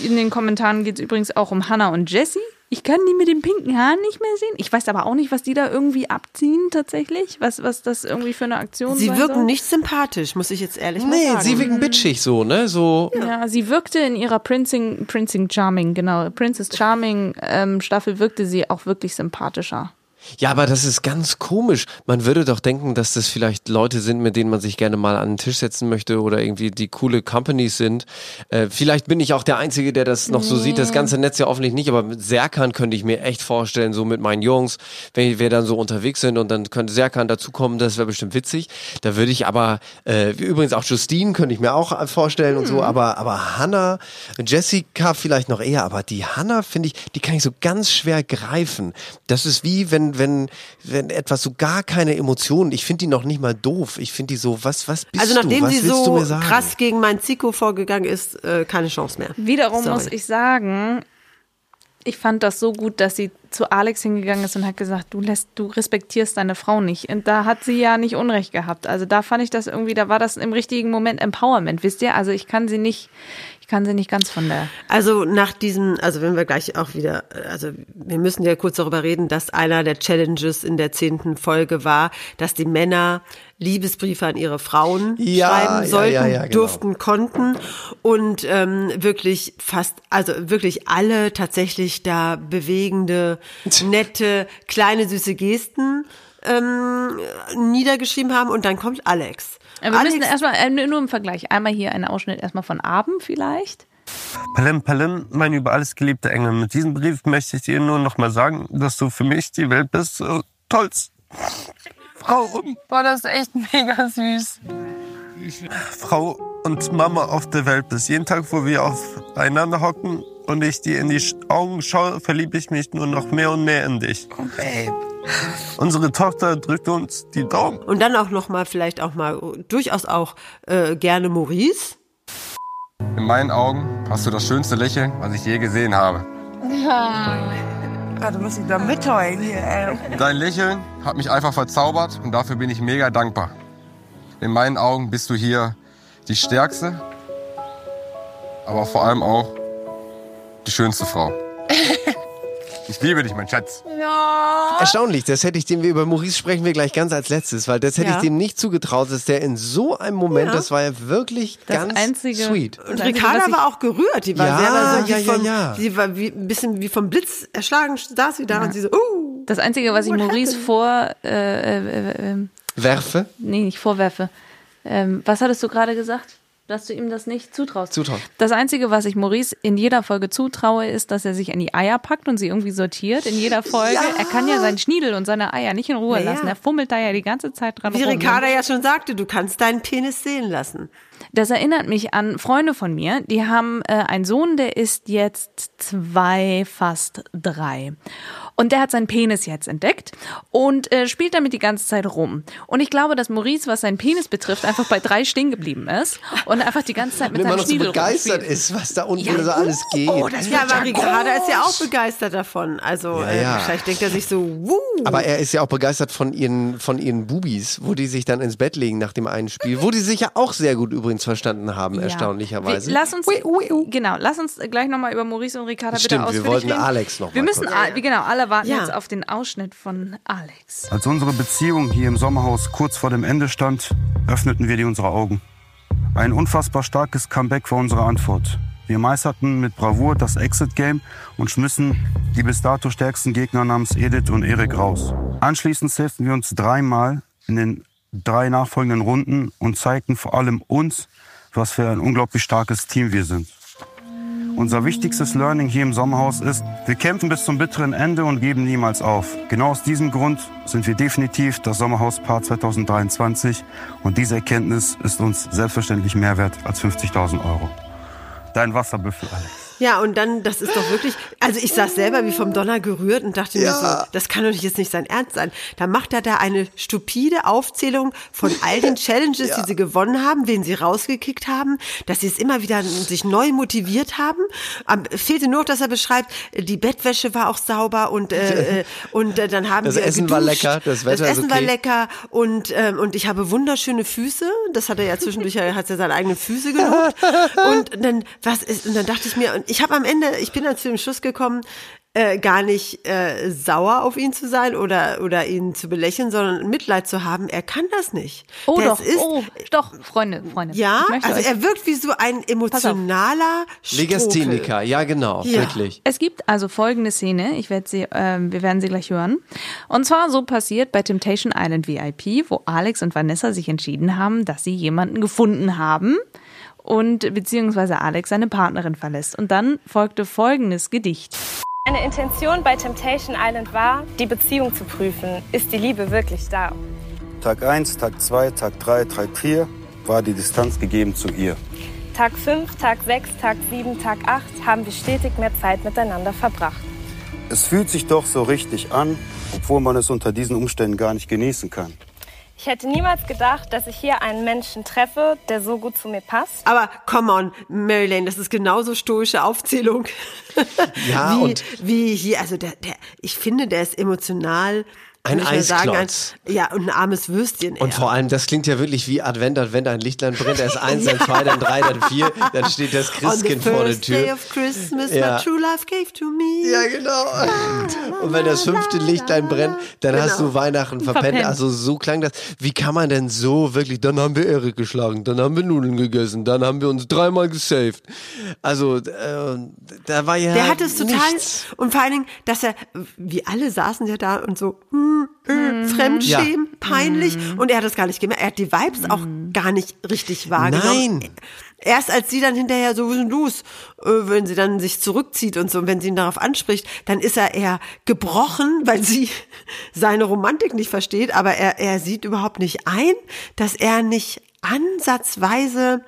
Speaker 2: In den Kommentaren geht es übrigens auch um Hannah und Jessie. Ich kann die mit den pinken Haaren nicht mehr sehen. Ich weiß aber auch nicht, was die da irgendwie abziehen tatsächlich. Was, was das irgendwie für eine Aktion
Speaker 5: Sie
Speaker 2: sein
Speaker 5: wirken
Speaker 2: soll.
Speaker 5: nicht sympathisch, muss ich jetzt ehrlich mal
Speaker 6: Nee,
Speaker 5: sagen.
Speaker 6: sie wirken bitchig so, ne? So.
Speaker 2: Ja, sie wirkte in ihrer Princing, Princing Charming, genau, Princess Charming ähm, Staffel wirkte sie auch wirklich sympathischer.
Speaker 6: Ja, aber das ist ganz komisch. Man würde doch denken, dass das vielleicht Leute sind, mit denen man sich gerne mal an den Tisch setzen möchte oder irgendwie die coole Companies sind. Äh, vielleicht bin ich auch der Einzige, der das noch so sieht. Das ganze Netz ja offensichtlich nicht, aber mit Serkan könnte ich mir echt vorstellen, so mit meinen Jungs, wenn wir dann so unterwegs sind und dann könnte Serkan dazukommen, das wäre bestimmt witzig. Da würde ich aber, äh, übrigens auch Justine könnte ich mir auch vorstellen und so, aber, aber Hannah, Jessica vielleicht noch eher, aber die Hannah finde ich, die kann ich so ganz schwer greifen. Das ist wie, wenn wenn, wenn, wenn etwas so gar keine Emotionen, ich finde die noch nicht mal doof. Ich finde die so, was, was bist
Speaker 5: Also
Speaker 6: du?
Speaker 5: nachdem
Speaker 6: Was
Speaker 5: sie so krass gegen mein Zico vorgegangen ist, äh, keine Chance mehr.
Speaker 2: Wiederum
Speaker 5: Sorry.
Speaker 2: muss ich sagen, ich fand das so gut, dass sie zu Alex hingegangen ist und hat gesagt, du lässt, du respektierst deine Frau nicht. Und da hat sie ja nicht Unrecht gehabt. Also da fand ich das irgendwie, da war das im richtigen Moment Empowerment, wisst ihr? Also ich kann sie nicht, ich kann sie nicht ganz von der.
Speaker 5: Also nach diesem, also wenn wir gleich auch wieder, also wir müssen ja kurz darüber reden, dass einer der Challenges in der zehnten Folge war, dass die Männer Liebesbriefe an ihre Frauen
Speaker 6: Ja,
Speaker 5: schreiben
Speaker 6: ja,
Speaker 5: sollten,
Speaker 6: ja, ja, genau.
Speaker 5: durften, konnten und ähm, wirklich fast, also wirklich alle tatsächlich da bewegende, nette, kleine, süße Gesten ähm, niedergeschrieben haben und dann kommt Alex.
Speaker 2: Wir
Speaker 5: Alex
Speaker 2: müssen erstmal, äh, nur im Vergleich, einmal hier ein Ausschnitt erstmal von Abend vielleicht.
Speaker 3: Palim, Palim, mein über alles geliebter Engel. Mit diesem Brief möchte ich dir nur noch mal sagen, dass du für mich die Welt bist. So tollst. Frau,
Speaker 8: Boah, das ist echt mega süß.
Speaker 3: Frau und Mama auf der Welt bist. Jeden Tag, wo wir aufeinander hocken und ich dir in die Augen schaue, verliebe ich mich nur noch mehr und mehr in dich.
Speaker 8: Babe.
Speaker 3: Unsere Tochter drückt uns die Daumen.
Speaker 5: Und dann auch noch mal vielleicht auch mal durchaus auch äh, gerne Maurice.
Speaker 10: In meinen Augen hast du das schönste Lächeln, was ich je gesehen habe.
Speaker 8: Gerade muss ich da mitheulen hier, ey.
Speaker 10: Dein Lächeln hat mich einfach verzaubert und dafür bin ich mega dankbar. In meinen Augen bist du hier die stärkste, aber vor allem auch die schönste Frau. [LAUGHS] Ich liebe dich, mein Schatz.
Speaker 6: Erstaunlich, das hätte ich dem, über Maurice sprechen wir gleich ganz als letztes, weil das hätte
Speaker 5: Ja.
Speaker 6: ich dem nicht zugetraut, dass der in so einem Moment,
Speaker 5: Ja.
Speaker 6: das war ja wirklich
Speaker 2: Das
Speaker 6: ganz
Speaker 2: einzige-
Speaker 6: sweet.
Speaker 5: Und Ricarda war auch gerührt. Die war
Speaker 6: Ja,
Speaker 5: selber so wie
Speaker 6: ja, ja,
Speaker 5: vom,
Speaker 6: ja.
Speaker 5: die war wie, ein bisschen wie vom Blitz erschlagen, saß sie da und sie so, uh.
Speaker 2: Das Einzige, was ich Maurice
Speaker 5: happened?
Speaker 2: vor, äh, äh, äh, äh,
Speaker 6: Werfe?
Speaker 2: nee, nicht vorwerfe. Ähm, was hattest du gerade gesagt? Dass du ihm das nicht zutraust.
Speaker 6: Zutrauen.
Speaker 2: Das Einzige, was ich Maurice in jeder Folge zutraue, ist, dass er sich an die Eier packt und sie irgendwie sortiert. In jeder Folge. Er kann ja seinen Schniedel und seine Eier nicht in Ruhe
Speaker 5: Na ja.
Speaker 2: lassen. Er fummelt da ja die ganze Zeit dran
Speaker 5: Wie
Speaker 2: rum.
Speaker 5: Ricarda ja schon sagte, du kannst deinen Penis sehen lassen.
Speaker 2: Das erinnert mich an Freunde von mir, die haben äh, einen Sohn, der ist jetzt zwei, fast drei. Und der hat seinen Penis jetzt entdeckt und äh, spielt damit die ganze Zeit rum. Und ich glaube, dass Maurice, was seinen Penis betrifft, einfach bei drei stehen geblieben ist und einfach die ganze Zeit
Speaker 6: Und
Speaker 2: mit
Speaker 6: immer
Speaker 2: seinem
Speaker 6: noch so
Speaker 2: Schniedel
Speaker 6: begeistert
Speaker 2: rumspielt.
Speaker 6: ist, was da unten
Speaker 2: Ja.
Speaker 6: so alles geht.
Speaker 2: Oh, das
Speaker 5: Ja, aber
Speaker 2: ja
Speaker 5: Ricarda ist ja auch begeistert davon. Also
Speaker 6: Ja,
Speaker 5: äh,
Speaker 6: ja.
Speaker 5: wahrscheinlich denkt er sich so, wuh.
Speaker 6: Aber er ist ja auch begeistert von ihren, von ihren Bubis, wo die sich dann ins Bett legen nach dem einen Spiel, wo die sich ja auch sehr gut übrigens verstanden haben,
Speaker 2: Ja.
Speaker 6: erstaunlicherweise.
Speaker 2: Wir, lass uns, genau, lass uns gleich nochmal über Maurice und Ricarda bitte
Speaker 6: Stimmt, wir
Speaker 2: ausführlich
Speaker 6: wollten
Speaker 2: reden.
Speaker 6: Alex noch
Speaker 2: Wir
Speaker 6: mal
Speaker 2: müssen, genau, alle warten
Speaker 5: Ja.
Speaker 2: jetzt auf den Ausschnitt von Alex.
Speaker 3: Als unsere Beziehung hier im Sommerhaus kurz vor dem Ende stand, öffneten wir die unsere Augen. Ein unfassbar starkes Comeback war unsere Antwort. Wir meisterten mit Bravour das Exit-Game und schmissen die bis dato stärksten Gegner namens Edith und Erik raus. Anschließend hilften wir uns dreimal in den drei nachfolgenden Runden und zeigten vor allem uns, was für ein unglaublich starkes Team wir sind. Unser wichtigstes Learning hier im Sommerhaus ist, wir kämpfen bis zum bitteren Ende und geben niemals auf. Genau aus diesem Grund sind wir definitiv das Sommerhaus-Paar 2023 und diese Erkenntnis ist uns selbstverständlich mehr wert als 50.000 Euro. Dein Wasserbüffel, Alex.
Speaker 5: Ja, und dann, das ist doch wirklich, also ich saß selber wie vom Donner gerührt und dachte mir
Speaker 6: Ja.
Speaker 5: so, das kann doch jetzt nicht sein Ernst sein. Da macht er da eine stupide Aufzählung von all den [LAUGHS] Challenges, die sie gewonnen haben, wen sie rausgekickt haben, dass sie es immer wieder sich neu motiviert haben. Am, fehlte nur, noch, dass er beschreibt, die Bettwäsche war auch sauber und äh, äh, und äh, dann haben
Speaker 6: Das
Speaker 5: wir
Speaker 6: Essen war
Speaker 5: geduscht.
Speaker 6: lecker, das Wetter ist
Speaker 5: Essen war
Speaker 6: okay.
Speaker 5: lecker und ähm, und ich habe wunderschöne Füße. Das hat er ja zwischendurch, er hat ja seine eigenen Füße gelobt. [LAUGHS] Und dann was ist und dann dachte ich mir und ich habe am Ende, ich bin dann zu dem Schluss gekommen, äh, gar nicht äh, sauer auf ihn zu sein oder oder ihn zu belächeln, sondern Mitleid zu haben. Er kann das nicht.
Speaker 2: Oh
Speaker 5: Das
Speaker 2: doch,
Speaker 5: ist,
Speaker 2: oh, doch, Freunde, Freunde.
Speaker 5: Ja, also
Speaker 2: euch-
Speaker 5: er wirkt wie so ein emotionaler
Speaker 6: Legastheniker, ja genau,
Speaker 5: Ja.
Speaker 6: wirklich.
Speaker 2: Es gibt also folgende Szene, ich werde sie, ähm, wir werden sie gleich hören. Und zwar so passiert bei Temptation Island VIP, wo Alex und Vanessa sich entschieden haben, dass sie jemanden gefunden haben und beziehungsweise Alex seine Partnerin verlässt. Und dann folgte folgendes Gedicht.
Speaker 11: Meine Intention bei Temptation Island war, die Beziehung zu prüfen. Ist die Liebe wirklich da?
Speaker 3: Tag 1, Tag 2, Tag 3, Tag 4 war die Distanz gegeben zu ihr.
Speaker 11: Tag 5, Tag 6, Tag 7, Tag 8 haben wir stetig mehr Zeit miteinander verbracht.
Speaker 3: Es fühlt sich doch so richtig an, obwohl man es unter diesen Umständen gar nicht genießen kann.
Speaker 11: Ich hätte niemals gedacht, dass ich hier einen Menschen treffe, der so gut zu mir passt.
Speaker 5: Aber come on, Marilyn, das ist genauso stoische Aufzählung.
Speaker 6: Ja, [LAUGHS]
Speaker 5: wie,
Speaker 6: und-
Speaker 5: wie hier, also der, der, ich finde, der ist emotional.
Speaker 6: Ein
Speaker 5: sagen,
Speaker 6: Eisklotz.
Speaker 5: ein, ja, und ein armes Würstchen.
Speaker 6: Und
Speaker 5: eher.
Speaker 6: vor allem, das klingt ja wirklich wie Advent, Advent, ein Lichtlein brennt, erst eins, dann [LAUGHS] zwei, dann drei, dann vier, dann steht das Christkind vor der
Speaker 5: first day
Speaker 6: Tür.
Speaker 5: of Christmas,
Speaker 6: Ja.
Speaker 5: my true love gave to me.
Speaker 6: Ja, genau. Und wenn das fünfte Lichtlein brennt, dann hast
Speaker 5: Genau.
Speaker 6: du Weihnachten verpennt.
Speaker 2: Verpennt.
Speaker 6: Also so klang das. Wie kann man denn so wirklich, dann haben wir Erik geschlagen, dann haben wir Nudeln gegessen, dann haben wir uns dreimal gesaved. Also, äh, da war ja
Speaker 5: Der hat es total,
Speaker 6: nichts.
Speaker 5: und vor allen Dingen, dass er, wir alle saßen ja da und so, hm, äh, Fremdschämen, peinlich, und er hat das gar nicht gemerkt. Er hat die Vibes auch gar nicht richtig wahrgenommen.
Speaker 6: Nein.
Speaker 5: Erst als sie dann hinterher so, was ist denn los, äh, wenn sie dann sich zurückzieht und so, und wenn sie ihn darauf anspricht, dann ist er eher gebrochen, [LAUGHS] weil sie seine Romantik nicht versteht, aber er, er sieht überhaupt nicht ein, dass er nicht ansatzweise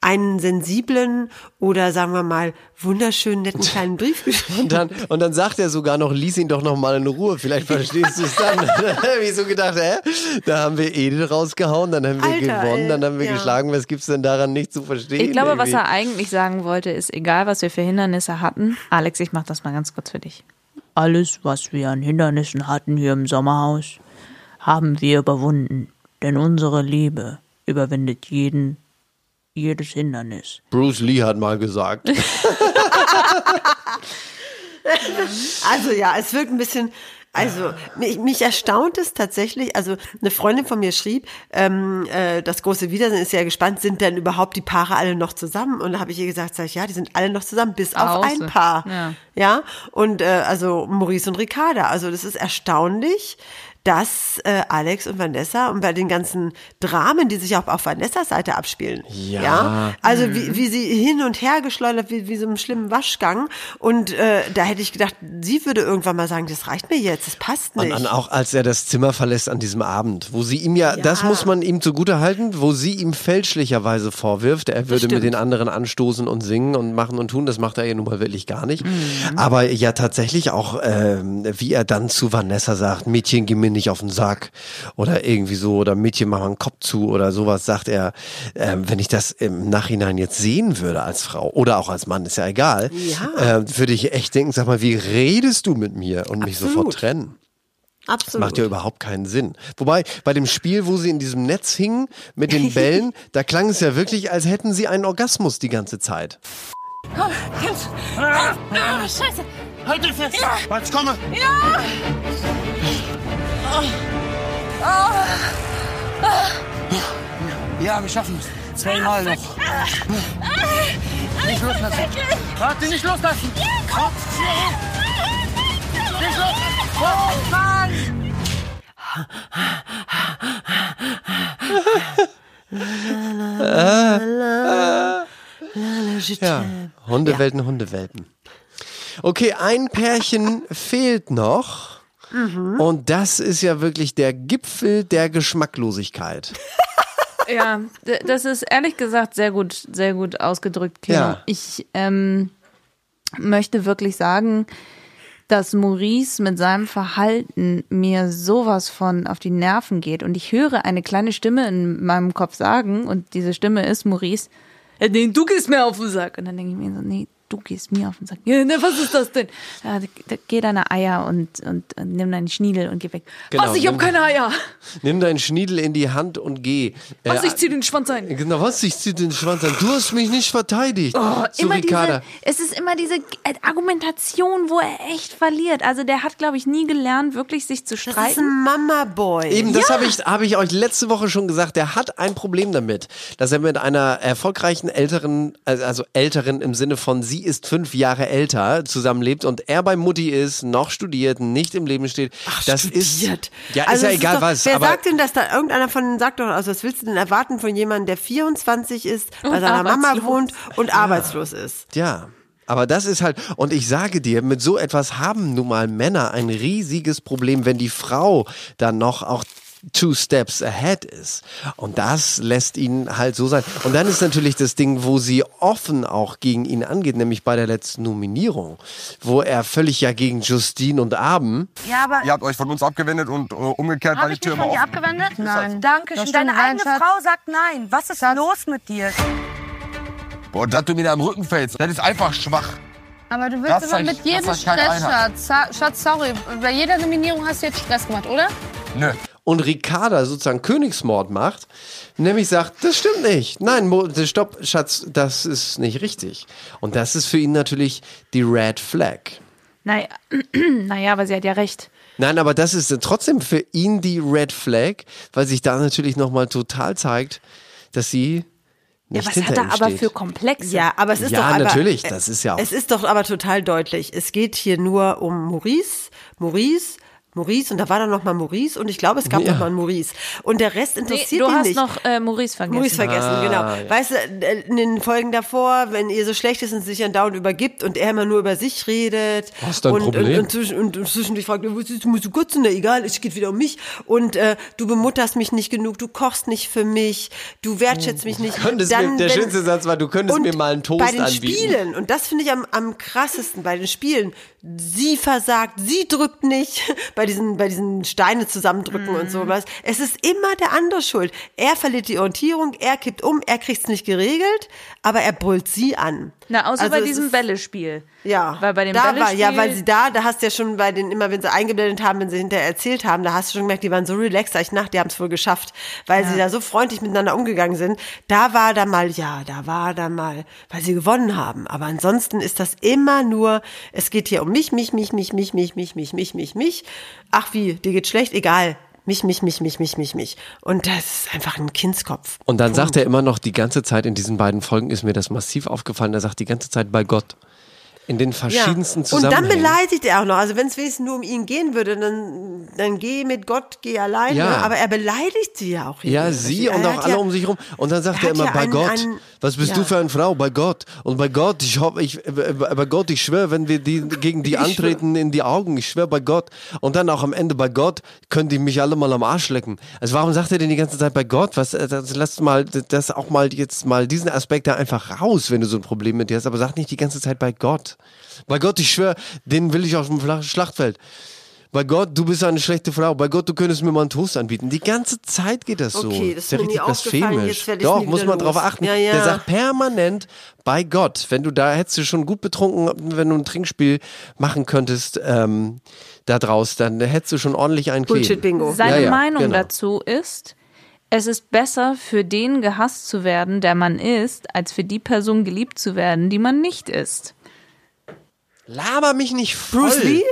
Speaker 5: einen sensiblen oder sagen wir mal wunderschönen netten kleinen Brief geschrieben.
Speaker 6: Und dann, und dann sagt er sogar noch, lies ihn doch noch mal in Ruhe, vielleicht verstehst du es dann. Dann [LAUGHS] [LAUGHS] hab ich so gedacht, hä? Da haben wir Edith rausgehauen, dann haben wir
Speaker 5: Alter,
Speaker 6: gewonnen, dann haben wir
Speaker 5: ja.
Speaker 6: geschlagen. Was gibt's denn daran nicht zu verstehen?
Speaker 2: Ich glaube, was
Speaker 6: irgendwie?
Speaker 2: er eigentlich sagen wollte, ist, egal was wir für Hindernisse hatten, Alex, ich mach das mal ganz kurz für dich. Alles, was wir an Hindernissen hatten hier im Sommerhaus, haben wir überwunden. Denn unsere Liebe überwindet jeden, jedes Hindernis.
Speaker 6: Bruce Lee hat mal gesagt. [LAUGHS]
Speaker 5: Also ja, es wirkt ein bisschen. Also mich, mich erstaunt es tatsächlich. Also eine Freundin von mir schrieb, ähm, äh, das große Wiedersehen ist ja gespannt, sind denn überhaupt die Paare alle noch zusammen? Und da habe ich ihr gesagt, sag ich, ja, die sind alle noch zusammen, bis auf
Speaker 2: Außer-
Speaker 5: ein Paar.
Speaker 2: ja.
Speaker 5: Ja, und äh, also Maurice und Ricarda. Also das ist erstaunlich, dass äh, Alex und Vanessa und bei den ganzen Dramen, die sich auch auf Vanessas Seite abspielen.
Speaker 6: Ja.
Speaker 5: Also wie, wie sie hin und her geschleudert, wie, wie so einem schlimmen Waschgang. Und äh, da hätte ich gedacht, sie würde irgendwann mal sagen, das reicht mir jetzt, das passt
Speaker 6: Und
Speaker 5: nicht.
Speaker 6: dann auch, als er das Zimmer verlässt an diesem Abend, wo sie ihm ja, das muss man ihm zugute halten, wo sie ihm fälschlicherweise vorwirft, er würde mit den anderen anstoßen und singen und machen und tun. Das macht er ja nun mal wirklich gar nicht.
Speaker 5: Mhm.
Speaker 6: Aber ja tatsächlich auch, ähm, wie er dann zu Vanessa sagt, Mädchen, geh mir nicht auf den Sack. Oder irgendwie so, oder Mädchen, mach mal einen Kopf zu oder sowas, sagt er. Ähm, wenn ich das im Nachhinein jetzt sehen würde als Frau oder auch als Mann, ist ja egal,
Speaker 5: Ja.
Speaker 6: äh, würde ich echt denken, sag mal, wie redest du mit mir und mich
Speaker 5: Absolut.
Speaker 6: sofort trennen?
Speaker 5: Absolut.
Speaker 6: Macht ja überhaupt keinen Sinn. Wobei, bei dem Spiel, wo sie in diesem Netz hingen mit den Bällen, [LAUGHS] da klang es ja wirklich, als hätten sie einen Orgasmus die ganze Zeit.
Speaker 4: Scheiße.
Speaker 9: Halt dich fest! Jetzt komme!
Speaker 8: Ja, wir schaffen es. Zweimal noch. Nicht loslassen. Warte, nicht loslassen. Nicht los. Oh, Mann.
Speaker 6: Ja, Hundewelten, Hundewelpen. Okay, ein Pärchen fehlt noch. Und das ist ja wirklich der Gipfel der Geschmacklosigkeit. [LAUGHS]
Speaker 2: Ja, das ist ehrlich gesagt sehr gut, sehr gut ausgedrückt, Kino.
Speaker 6: Ja.
Speaker 2: Ich ähm, möchte wirklich sagen, dass Maurice mit seinem Verhalten mir sowas von auf die Nerven geht. Und ich höre eine kleine Stimme in meinem Kopf sagen, und diese Stimme ist Maurice, "Äh, nee, du gehst mir auf den Sack. Und dann denke ich mir so, nee, du gehst mir auf den Sack. Ja, ne, was ist das denn? Ja, da, geh deine Eier und, und, und nimm deinen Schniedel und geh weg.
Speaker 6: Genau,
Speaker 2: was, ich hab keine Eier.
Speaker 6: Nimm deinen Schniedel in die Hand und geh.
Speaker 2: Was,
Speaker 6: Äh,
Speaker 2: ich zieh den Schwanz ein.
Speaker 6: Genau, was? Ich zieh den Schwanz an. Du hast mich nicht verteidigt.
Speaker 2: Oh,
Speaker 6: so
Speaker 2: immer diese, es ist immer diese äh, Argumentation, wo er echt verliert. Also der hat, glaube ich, nie gelernt, wirklich sich zu
Speaker 5: das ist
Speaker 2: streiten.
Speaker 5: ein Mama-Boy.
Speaker 6: Eben, das habe ich, hab ich euch letzte Woche schon gesagt. Der hat ein Problem damit, dass er mit einer erfolgreichen älteren, also also älteren im Sinne von sie ist fünf Jahre älter zusammenlebt und er bei Mutti ist, noch studiert, nicht im Leben steht. das
Speaker 5: studiert.
Speaker 6: ist ja, ist
Speaker 5: Also
Speaker 6: ja
Speaker 5: es
Speaker 6: egal
Speaker 5: doch,
Speaker 6: was.
Speaker 5: Wer
Speaker 6: aber
Speaker 5: sagt denn, dass da irgendeiner von denen sagt doch, also was willst du denn erwarten von jemandem, der 24 ist, bei seiner Mama wohnt und arbeitslos ist?
Speaker 6: Ja. Aber das ist halt, und ich sage dir, mit so etwas haben nun mal Männer ein riesiges Problem, wenn die Frau dann noch auch two steps ahead ist. Und das lässt ihn halt so sein. Und dann ist natürlich das Ding, wo sie offen auch gegen ihn angeht, nämlich bei der letzten Nominierung, wo er völlig ja gegen Justine und Abend
Speaker 8: Ja, aber
Speaker 10: Ihr habt euch von uns abgewendet und äh, umgekehrt war
Speaker 8: habe
Speaker 10: die
Speaker 8: ich
Speaker 10: Tür immer offen.
Speaker 8: abgewendet?
Speaker 12: Nein.
Speaker 8: Dankeschön.
Speaker 12: Da
Speaker 8: Deine eigene
Speaker 12: Schatz.
Speaker 8: Frau sagt nein. Was ist los mit dir?
Speaker 10: Boah, dass du mir da im Rücken fällst, das ist einfach schwach.
Speaker 12: Aber du
Speaker 10: Das
Speaker 12: willst immer
Speaker 10: zeigt-
Speaker 12: mit
Speaker 10: das
Speaker 12: jedem Stress. Schatz. Schatz, sorry. Bei jeder Nominierung hast du jetzt Stress gemacht, oder?
Speaker 10: Nö.
Speaker 6: und Ricarda sozusagen Königsmord macht, nämlich sagt, das stimmt nicht. Nein, stopp, Schatz, das ist nicht richtig. Und das ist für ihn natürlich die Red Flag.
Speaker 2: Naja, [CLEARS THROAT] naja, aber sie hat ja recht.
Speaker 6: Nein, aber das ist trotzdem für ihn die Red Flag, weil sich da natürlich nochmal total zeigt, dass sie
Speaker 2: Ja,
Speaker 6: nicht
Speaker 2: was
Speaker 6: hinter
Speaker 2: hat er
Speaker 6: ihm
Speaker 2: aber
Speaker 6: steht.
Speaker 2: für Komplexe?
Speaker 5: Ja, aber es ist
Speaker 6: Ja,
Speaker 5: doch aber,
Speaker 6: natürlich, das ist ja auch-
Speaker 5: Es ist doch aber total deutlich. Es geht hier nur um Maurice, Maurice, Maurice und da war dann noch mal Maurice und ich glaube, es gab
Speaker 6: Ja.
Speaker 5: noch mal einen Maurice und der Rest
Speaker 2: Nee,
Speaker 5: interessiert
Speaker 2: du
Speaker 5: ihn
Speaker 2: hast
Speaker 5: nicht.
Speaker 2: noch äh, Maurice vergessen.
Speaker 5: Maurice vergessen,
Speaker 6: Ah,
Speaker 5: genau.
Speaker 6: ja.
Speaker 5: Weißt du, äh, in den Folgen davor, wenn ihr so schlecht ist und sich an dauernd übergibt und er immer nur über sich redet.
Speaker 6: Was ist dein
Speaker 5: und,
Speaker 6: Problem?
Speaker 5: Und, und, und, und zwischendurch fragt, ist, musst du kotzen? Na, egal, es geht wieder um mich. Und äh, du bemutterst mich nicht genug, du kochst nicht für mich, du wertschätzt mich nicht.
Speaker 6: Könntest
Speaker 5: Dann,
Speaker 6: mir, der
Speaker 5: wenn-
Speaker 6: schönste Satz war, du könntest mir mal einen Toast
Speaker 5: bei den
Speaker 6: anbieten.
Speaker 5: Spielen, und das finde ich am, am krassesten, bei den Spielen, sie versagt, sie drückt nicht, [LAUGHS] bei diesen, bei diesen Steine zusammendrücken und
Speaker 2: Mhm.
Speaker 5: sowas. Es ist immer der andere schuld. Er verliert die Orientierung, er kippt um, er kriegt es nicht geregelt, aber er brüllt sie an.
Speaker 2: Na, außer
Speaker 5: Also
Speaker 2: bei
Speaker 5: es
Speaker 2: diesem
Speaker 5: ist-
Speaker 2: Bällespiel.
Speaker 5: Ja,
Speaker 2: Weil bei dem
Speaker 5: da war,
Speaker 2: Bällespiel,
Speaker 5: ja, weil sie da, da hast du ja schon bei den, immer wenn sie eingeblendet haben, wenn sie hinterher erzählt haben, da hast du schon gemerkt, die waren so relaxed, da ich nach, die haben es wohl geschafft, weil sie da so freundlich miteinander umgegangen sind. Da war da mal, ja, da war da mal, weil sie gewonnen haben. Aber ansonsten ist das immer nur, es geht hier um mich, mich, mich, mich, mich, mich, mich, mich, mich, mich, mich. Ach wie, dir geht schlecht, egal. Mich, mich, mich, mich, mich, mich, mich. Und das ist einfach ein Kindskopf.
Speaker 6: Und dann sagt er immer noch die ganze Zeit, in diesen beiden Folgen ist mir das massiv aufgefallen, er sagt die ganze Zeit bei Gott. In den verschiedensten
Speaker 5: Und dann
Speaker 6: Zusammenhängen.
Speaker 5: beleidigt er auch noch. Also wenn es wenigstens nur um ihn gehen würde, dann, dann geh mit Gott, geh alleine.
Speaker 6: Ja.
Speaker 5: Aber er beleidigt sie ja auch.
Speaker 6: Ja, sie
Speaker 5: Er
Speaker 6: und auch alle
Speaker 5: ja,
Speaker 6: um sich rum. Und dann sagt
Speaker 5: er
Speaker 6: er, immer,
Speaker 5: ja
Speaker 6: bei
Speaker 5: einen-
Speaker 6: Gott,
Speaker 5: einen-
Speaker 6: was bist
Speaker 5: ja.
Speaker 6: du für eine Frau? Bei Gott. Und bei Gott, ich hoffe, ich, bei Gott, ich schwöre, wenn wir die, gegen die
Speaker 5: Ich
Speaker 6: antreten in die Augen, ich schwöre bei Gott. Und dann auch am Ende bei Gott, können die mich alle mal am Arsch lecken. Also warum sagt er denn die ganze Zeit bei Gott? Was, äh, das, lass mal, das auch mal jetzt mal diesen Aspekt da einfach raus, wenn du so ein Problem mit dir hast. Aber sag nicht die ganze Zeit bei Gott. Bei Gott, ich schwöre, den will ich auf dem Schlachtfeld. Bei Gott, du bist eine schlechte Frau. Bei Gott, du könntest mir mal einen Toast anbieten. Die ganze Zeit geht das so.
Speaker 5: Okay, das ist
Speaker 6: ja richtig blasphemisch. Doch, muss man drauf
Speaker 5: los.
Speaker 6: achten.
Speaker 5: Ja, ja.
Speaker 6: Der sagt permanent bei Gott. Wenn du da hättest du schon gut betrunken, wenn du ein Trinkspiel machen könntest ähm, da draus, dann hättest du schon ordentlich einen kleben.
Speaker 5: Bullshit-Bingo.
Speaker 2: Seine
Speaker 6: Ja, ja,
Speaker 2: Meinung
Speaker 6: genau.
Speaker 2: dazu ist, es ist besser für den gehasst zu werden, der man ist, als für die Person geliebt zu werden, die man nicht ist.
Speaker 6: Laber mich nicht voll.
Speaker 5: Bruce Lee?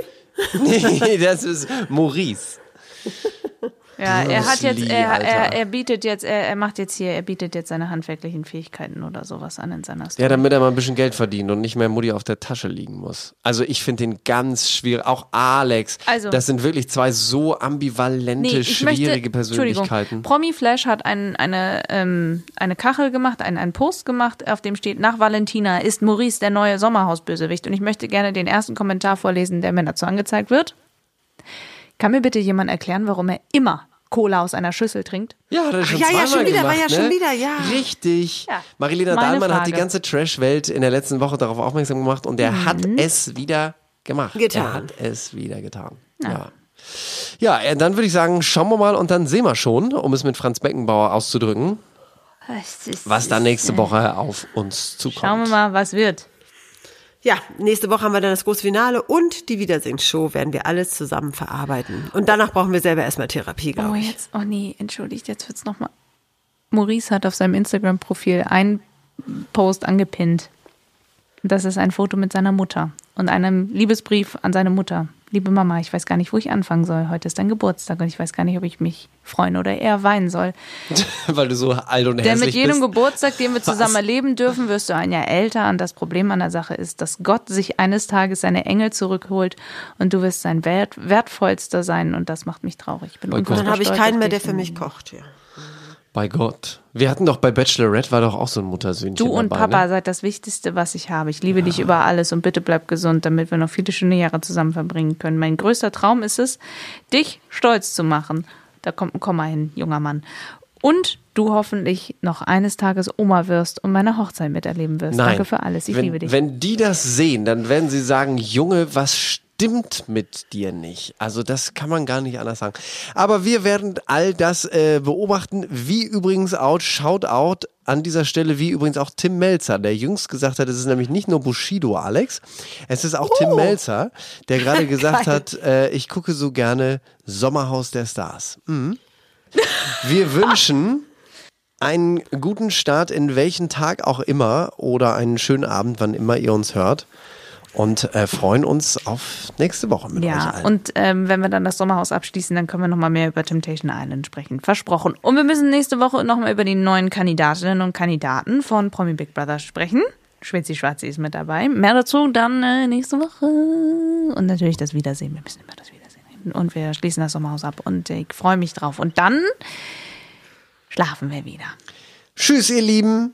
Speaker 5: [LAUGHS]
Speaker 6: nee, das ist Maurice.
Speaker 2: Ja, er hat jetzt,
Speaker 6: Lee,
Speaker 2: er, er, er bietet jetzt, er, er macht jetzt hier, er bietet jetzt seine handwerklichen Fähigkeiten oder sowas an in seiner Story.
Speaker 6: Ja, damit er mal ein bisschen Geld verdient und nicht mehr Mutti auf der Tasche liegen muss. Also ich finde den ganz schwierig. Auch Alex.
Speaker 2: Also-
Speaker 6: das sind wirklich zwei so ambivalente,
Speaker 2: ich
Speaker 6: schwierige
Speaker 2: möchte,
Speaker 6: Persönlichkeiten.
Speaker 2: Promi Flash hat ein, eine, ähm, eine Kachel gemacht, einen, einen Post gemacht, auf dem steht, nach Valentina ist Maurice der neue Sommerhausbösewicht. Und ich möchte gerne den ersten Kommentar vorlesen, der mir dazu angezeigt wird. Kann mir bitte jemand erklären, warum er immer Cola aus einer Schüssel trinkt?
Speaker 6: Ja, hat er schon
Speaker 5: ja, ja,
Speaker 6: zweimal
Speaker 5: schon wieder, war
Speaker 6: gemacht,
Speaker 5: ja
Speaker 6: ne?
Speaker 5: schon wieder, ja.
Speaker 6: Richtig.
Speaker 2: Ja,
Speaker 6: Marilena Dahlmann hat die ganze Trash-Welt in der letzten Woche darauf aufmerksam gemacht und er
Speaker 2: Mhm.
Speaker 6: hat es wieder gemacht.
Speaker 5: Getan.
Speaker 6: Er hat es wieder getan. Ja. Ja, äh, dann würde ich sagen, schauen wir mal und dann sehen wir schon, um es mit Franz Beckenbauer auszudrücken, was dann nächste Woche auf uns zukommt.
Speaker 2: Schauen wir mal, was wird.
Speaker 5: Ja, nächste Woche haben wir dann das große Finale und die Wiedersingsshow werden wir alles zusammen verarbeiten. Und danach brauchen wir selber erstmal Therapie, glaube
Speaker 2: Oh,
Speaker 5: ich.
Speaker 2: jetzt, oh nee, entschuldigt, jetzt wird's nochmal. Maurice hat auf seinem Instagram-Profil einen Post angepinnt. Das ist ein Foto mit seiner Mutter und einem Liebesbrief an seine Mutter. Liebe Mama, ich weiß gar nicht, wo ich anfangen soll. Heute ist dein Geburtstag und ich weiß gar nicht, ob ich mich freuen oder eher weinen soll. [LAUGHS]
Speaker 6: Weil du so alt und
Speaker 2: Denn
Speaker 6: hässlich
Speaker 2: mit jedem
Speaker 6: bist.
Speaker 2: Geburtstag, den wir zusammen
Speaker 6: Was?
Speaker 2: erleben dürfen, wirst du ein Jahr älter. Und das Problem an der Sache ist, dass Gott sich eines Tages seine Engel zurückholt und du wirst sein wert, wertvollster sein. Und das macht mich traurig. Ich bin unfassbar
Speaker 5: Dann habe ich keinen mehr, der für mich kocht. Ja.
Speaker 6: Bei Gott. Wir hatten doch bei Bachelorette war doch auch so ein Muttersöhnchen
Speaker 2: Du und
Speaker 6: dabei,
Speaker 2: Papa
Speaker 6: Ne?
Speaker 2: seid das Wichtigste, was ich habe. Ich liebe dich über alles und bitte bleib gesund, damit wir noch viele schöne Jahre zusammen verbringen können. Mein größter Traum ist es, dich stolz zu machen. Da kommt ein Komma hin, junger Mann. Und du hoffentlich noch eines Tages Oma wirst und meine Hochzeit miterleben wirst.
Speaker 6: Nein.
Speaker 2: Danke für alles. Ich
Speaker 6: wenn,
Speaker 2: liebe dich.
Speaker 6: Wenn die das sehen, dann werden sie sagen, Junge, was stimmt mit dir nicht? Also das kann man gar nicht anders sagen. Aber wir werden all das äh, beobachten, wie übrigens auch, Shoutout an dieser Stelle, wie übrigens auch Tim Melzer, der jüngst gesagt hat, es ist nämlich nicht nur Bushido, Alex, es ist auch Tim Melzer, der gerade [LAUGHS] gesagt hat, äh, ich gucke so gerne Sommerhaus der Stars. Mhm. Wir [LAUGHS] wünschen einen guten Start in welchen Tag auch immer oder einen schönen Abend, wann immer ihr uns hört. Und äh, freuen uns auf nächste Woche mit euch
Speaker 2: Ja,
Speaker 6: allen.
Speaker 2: und ähm, wenn wir dann das Sommerhaus abschließen, dann können wir nochmal mehr über Temptation Island sprechen. Versprochen. Und wir müssen nächste Woche nochmal über die neuen Kandidatinnen und Kandidaten von Promi Big Brother sprechen. Schwitzi Schwarzi ist mit dabei. Mehr dazu dann äh, nächste Woche. Und natürlich das Wiedersehen. Wir müssen immer das Wiedersehen reden. Und wir schließen das Sommerhaus ab. Und ich freue mich drauf. Und dann schlafen wir wieder.
Speaker 6: Tschüss, ihr Lieben.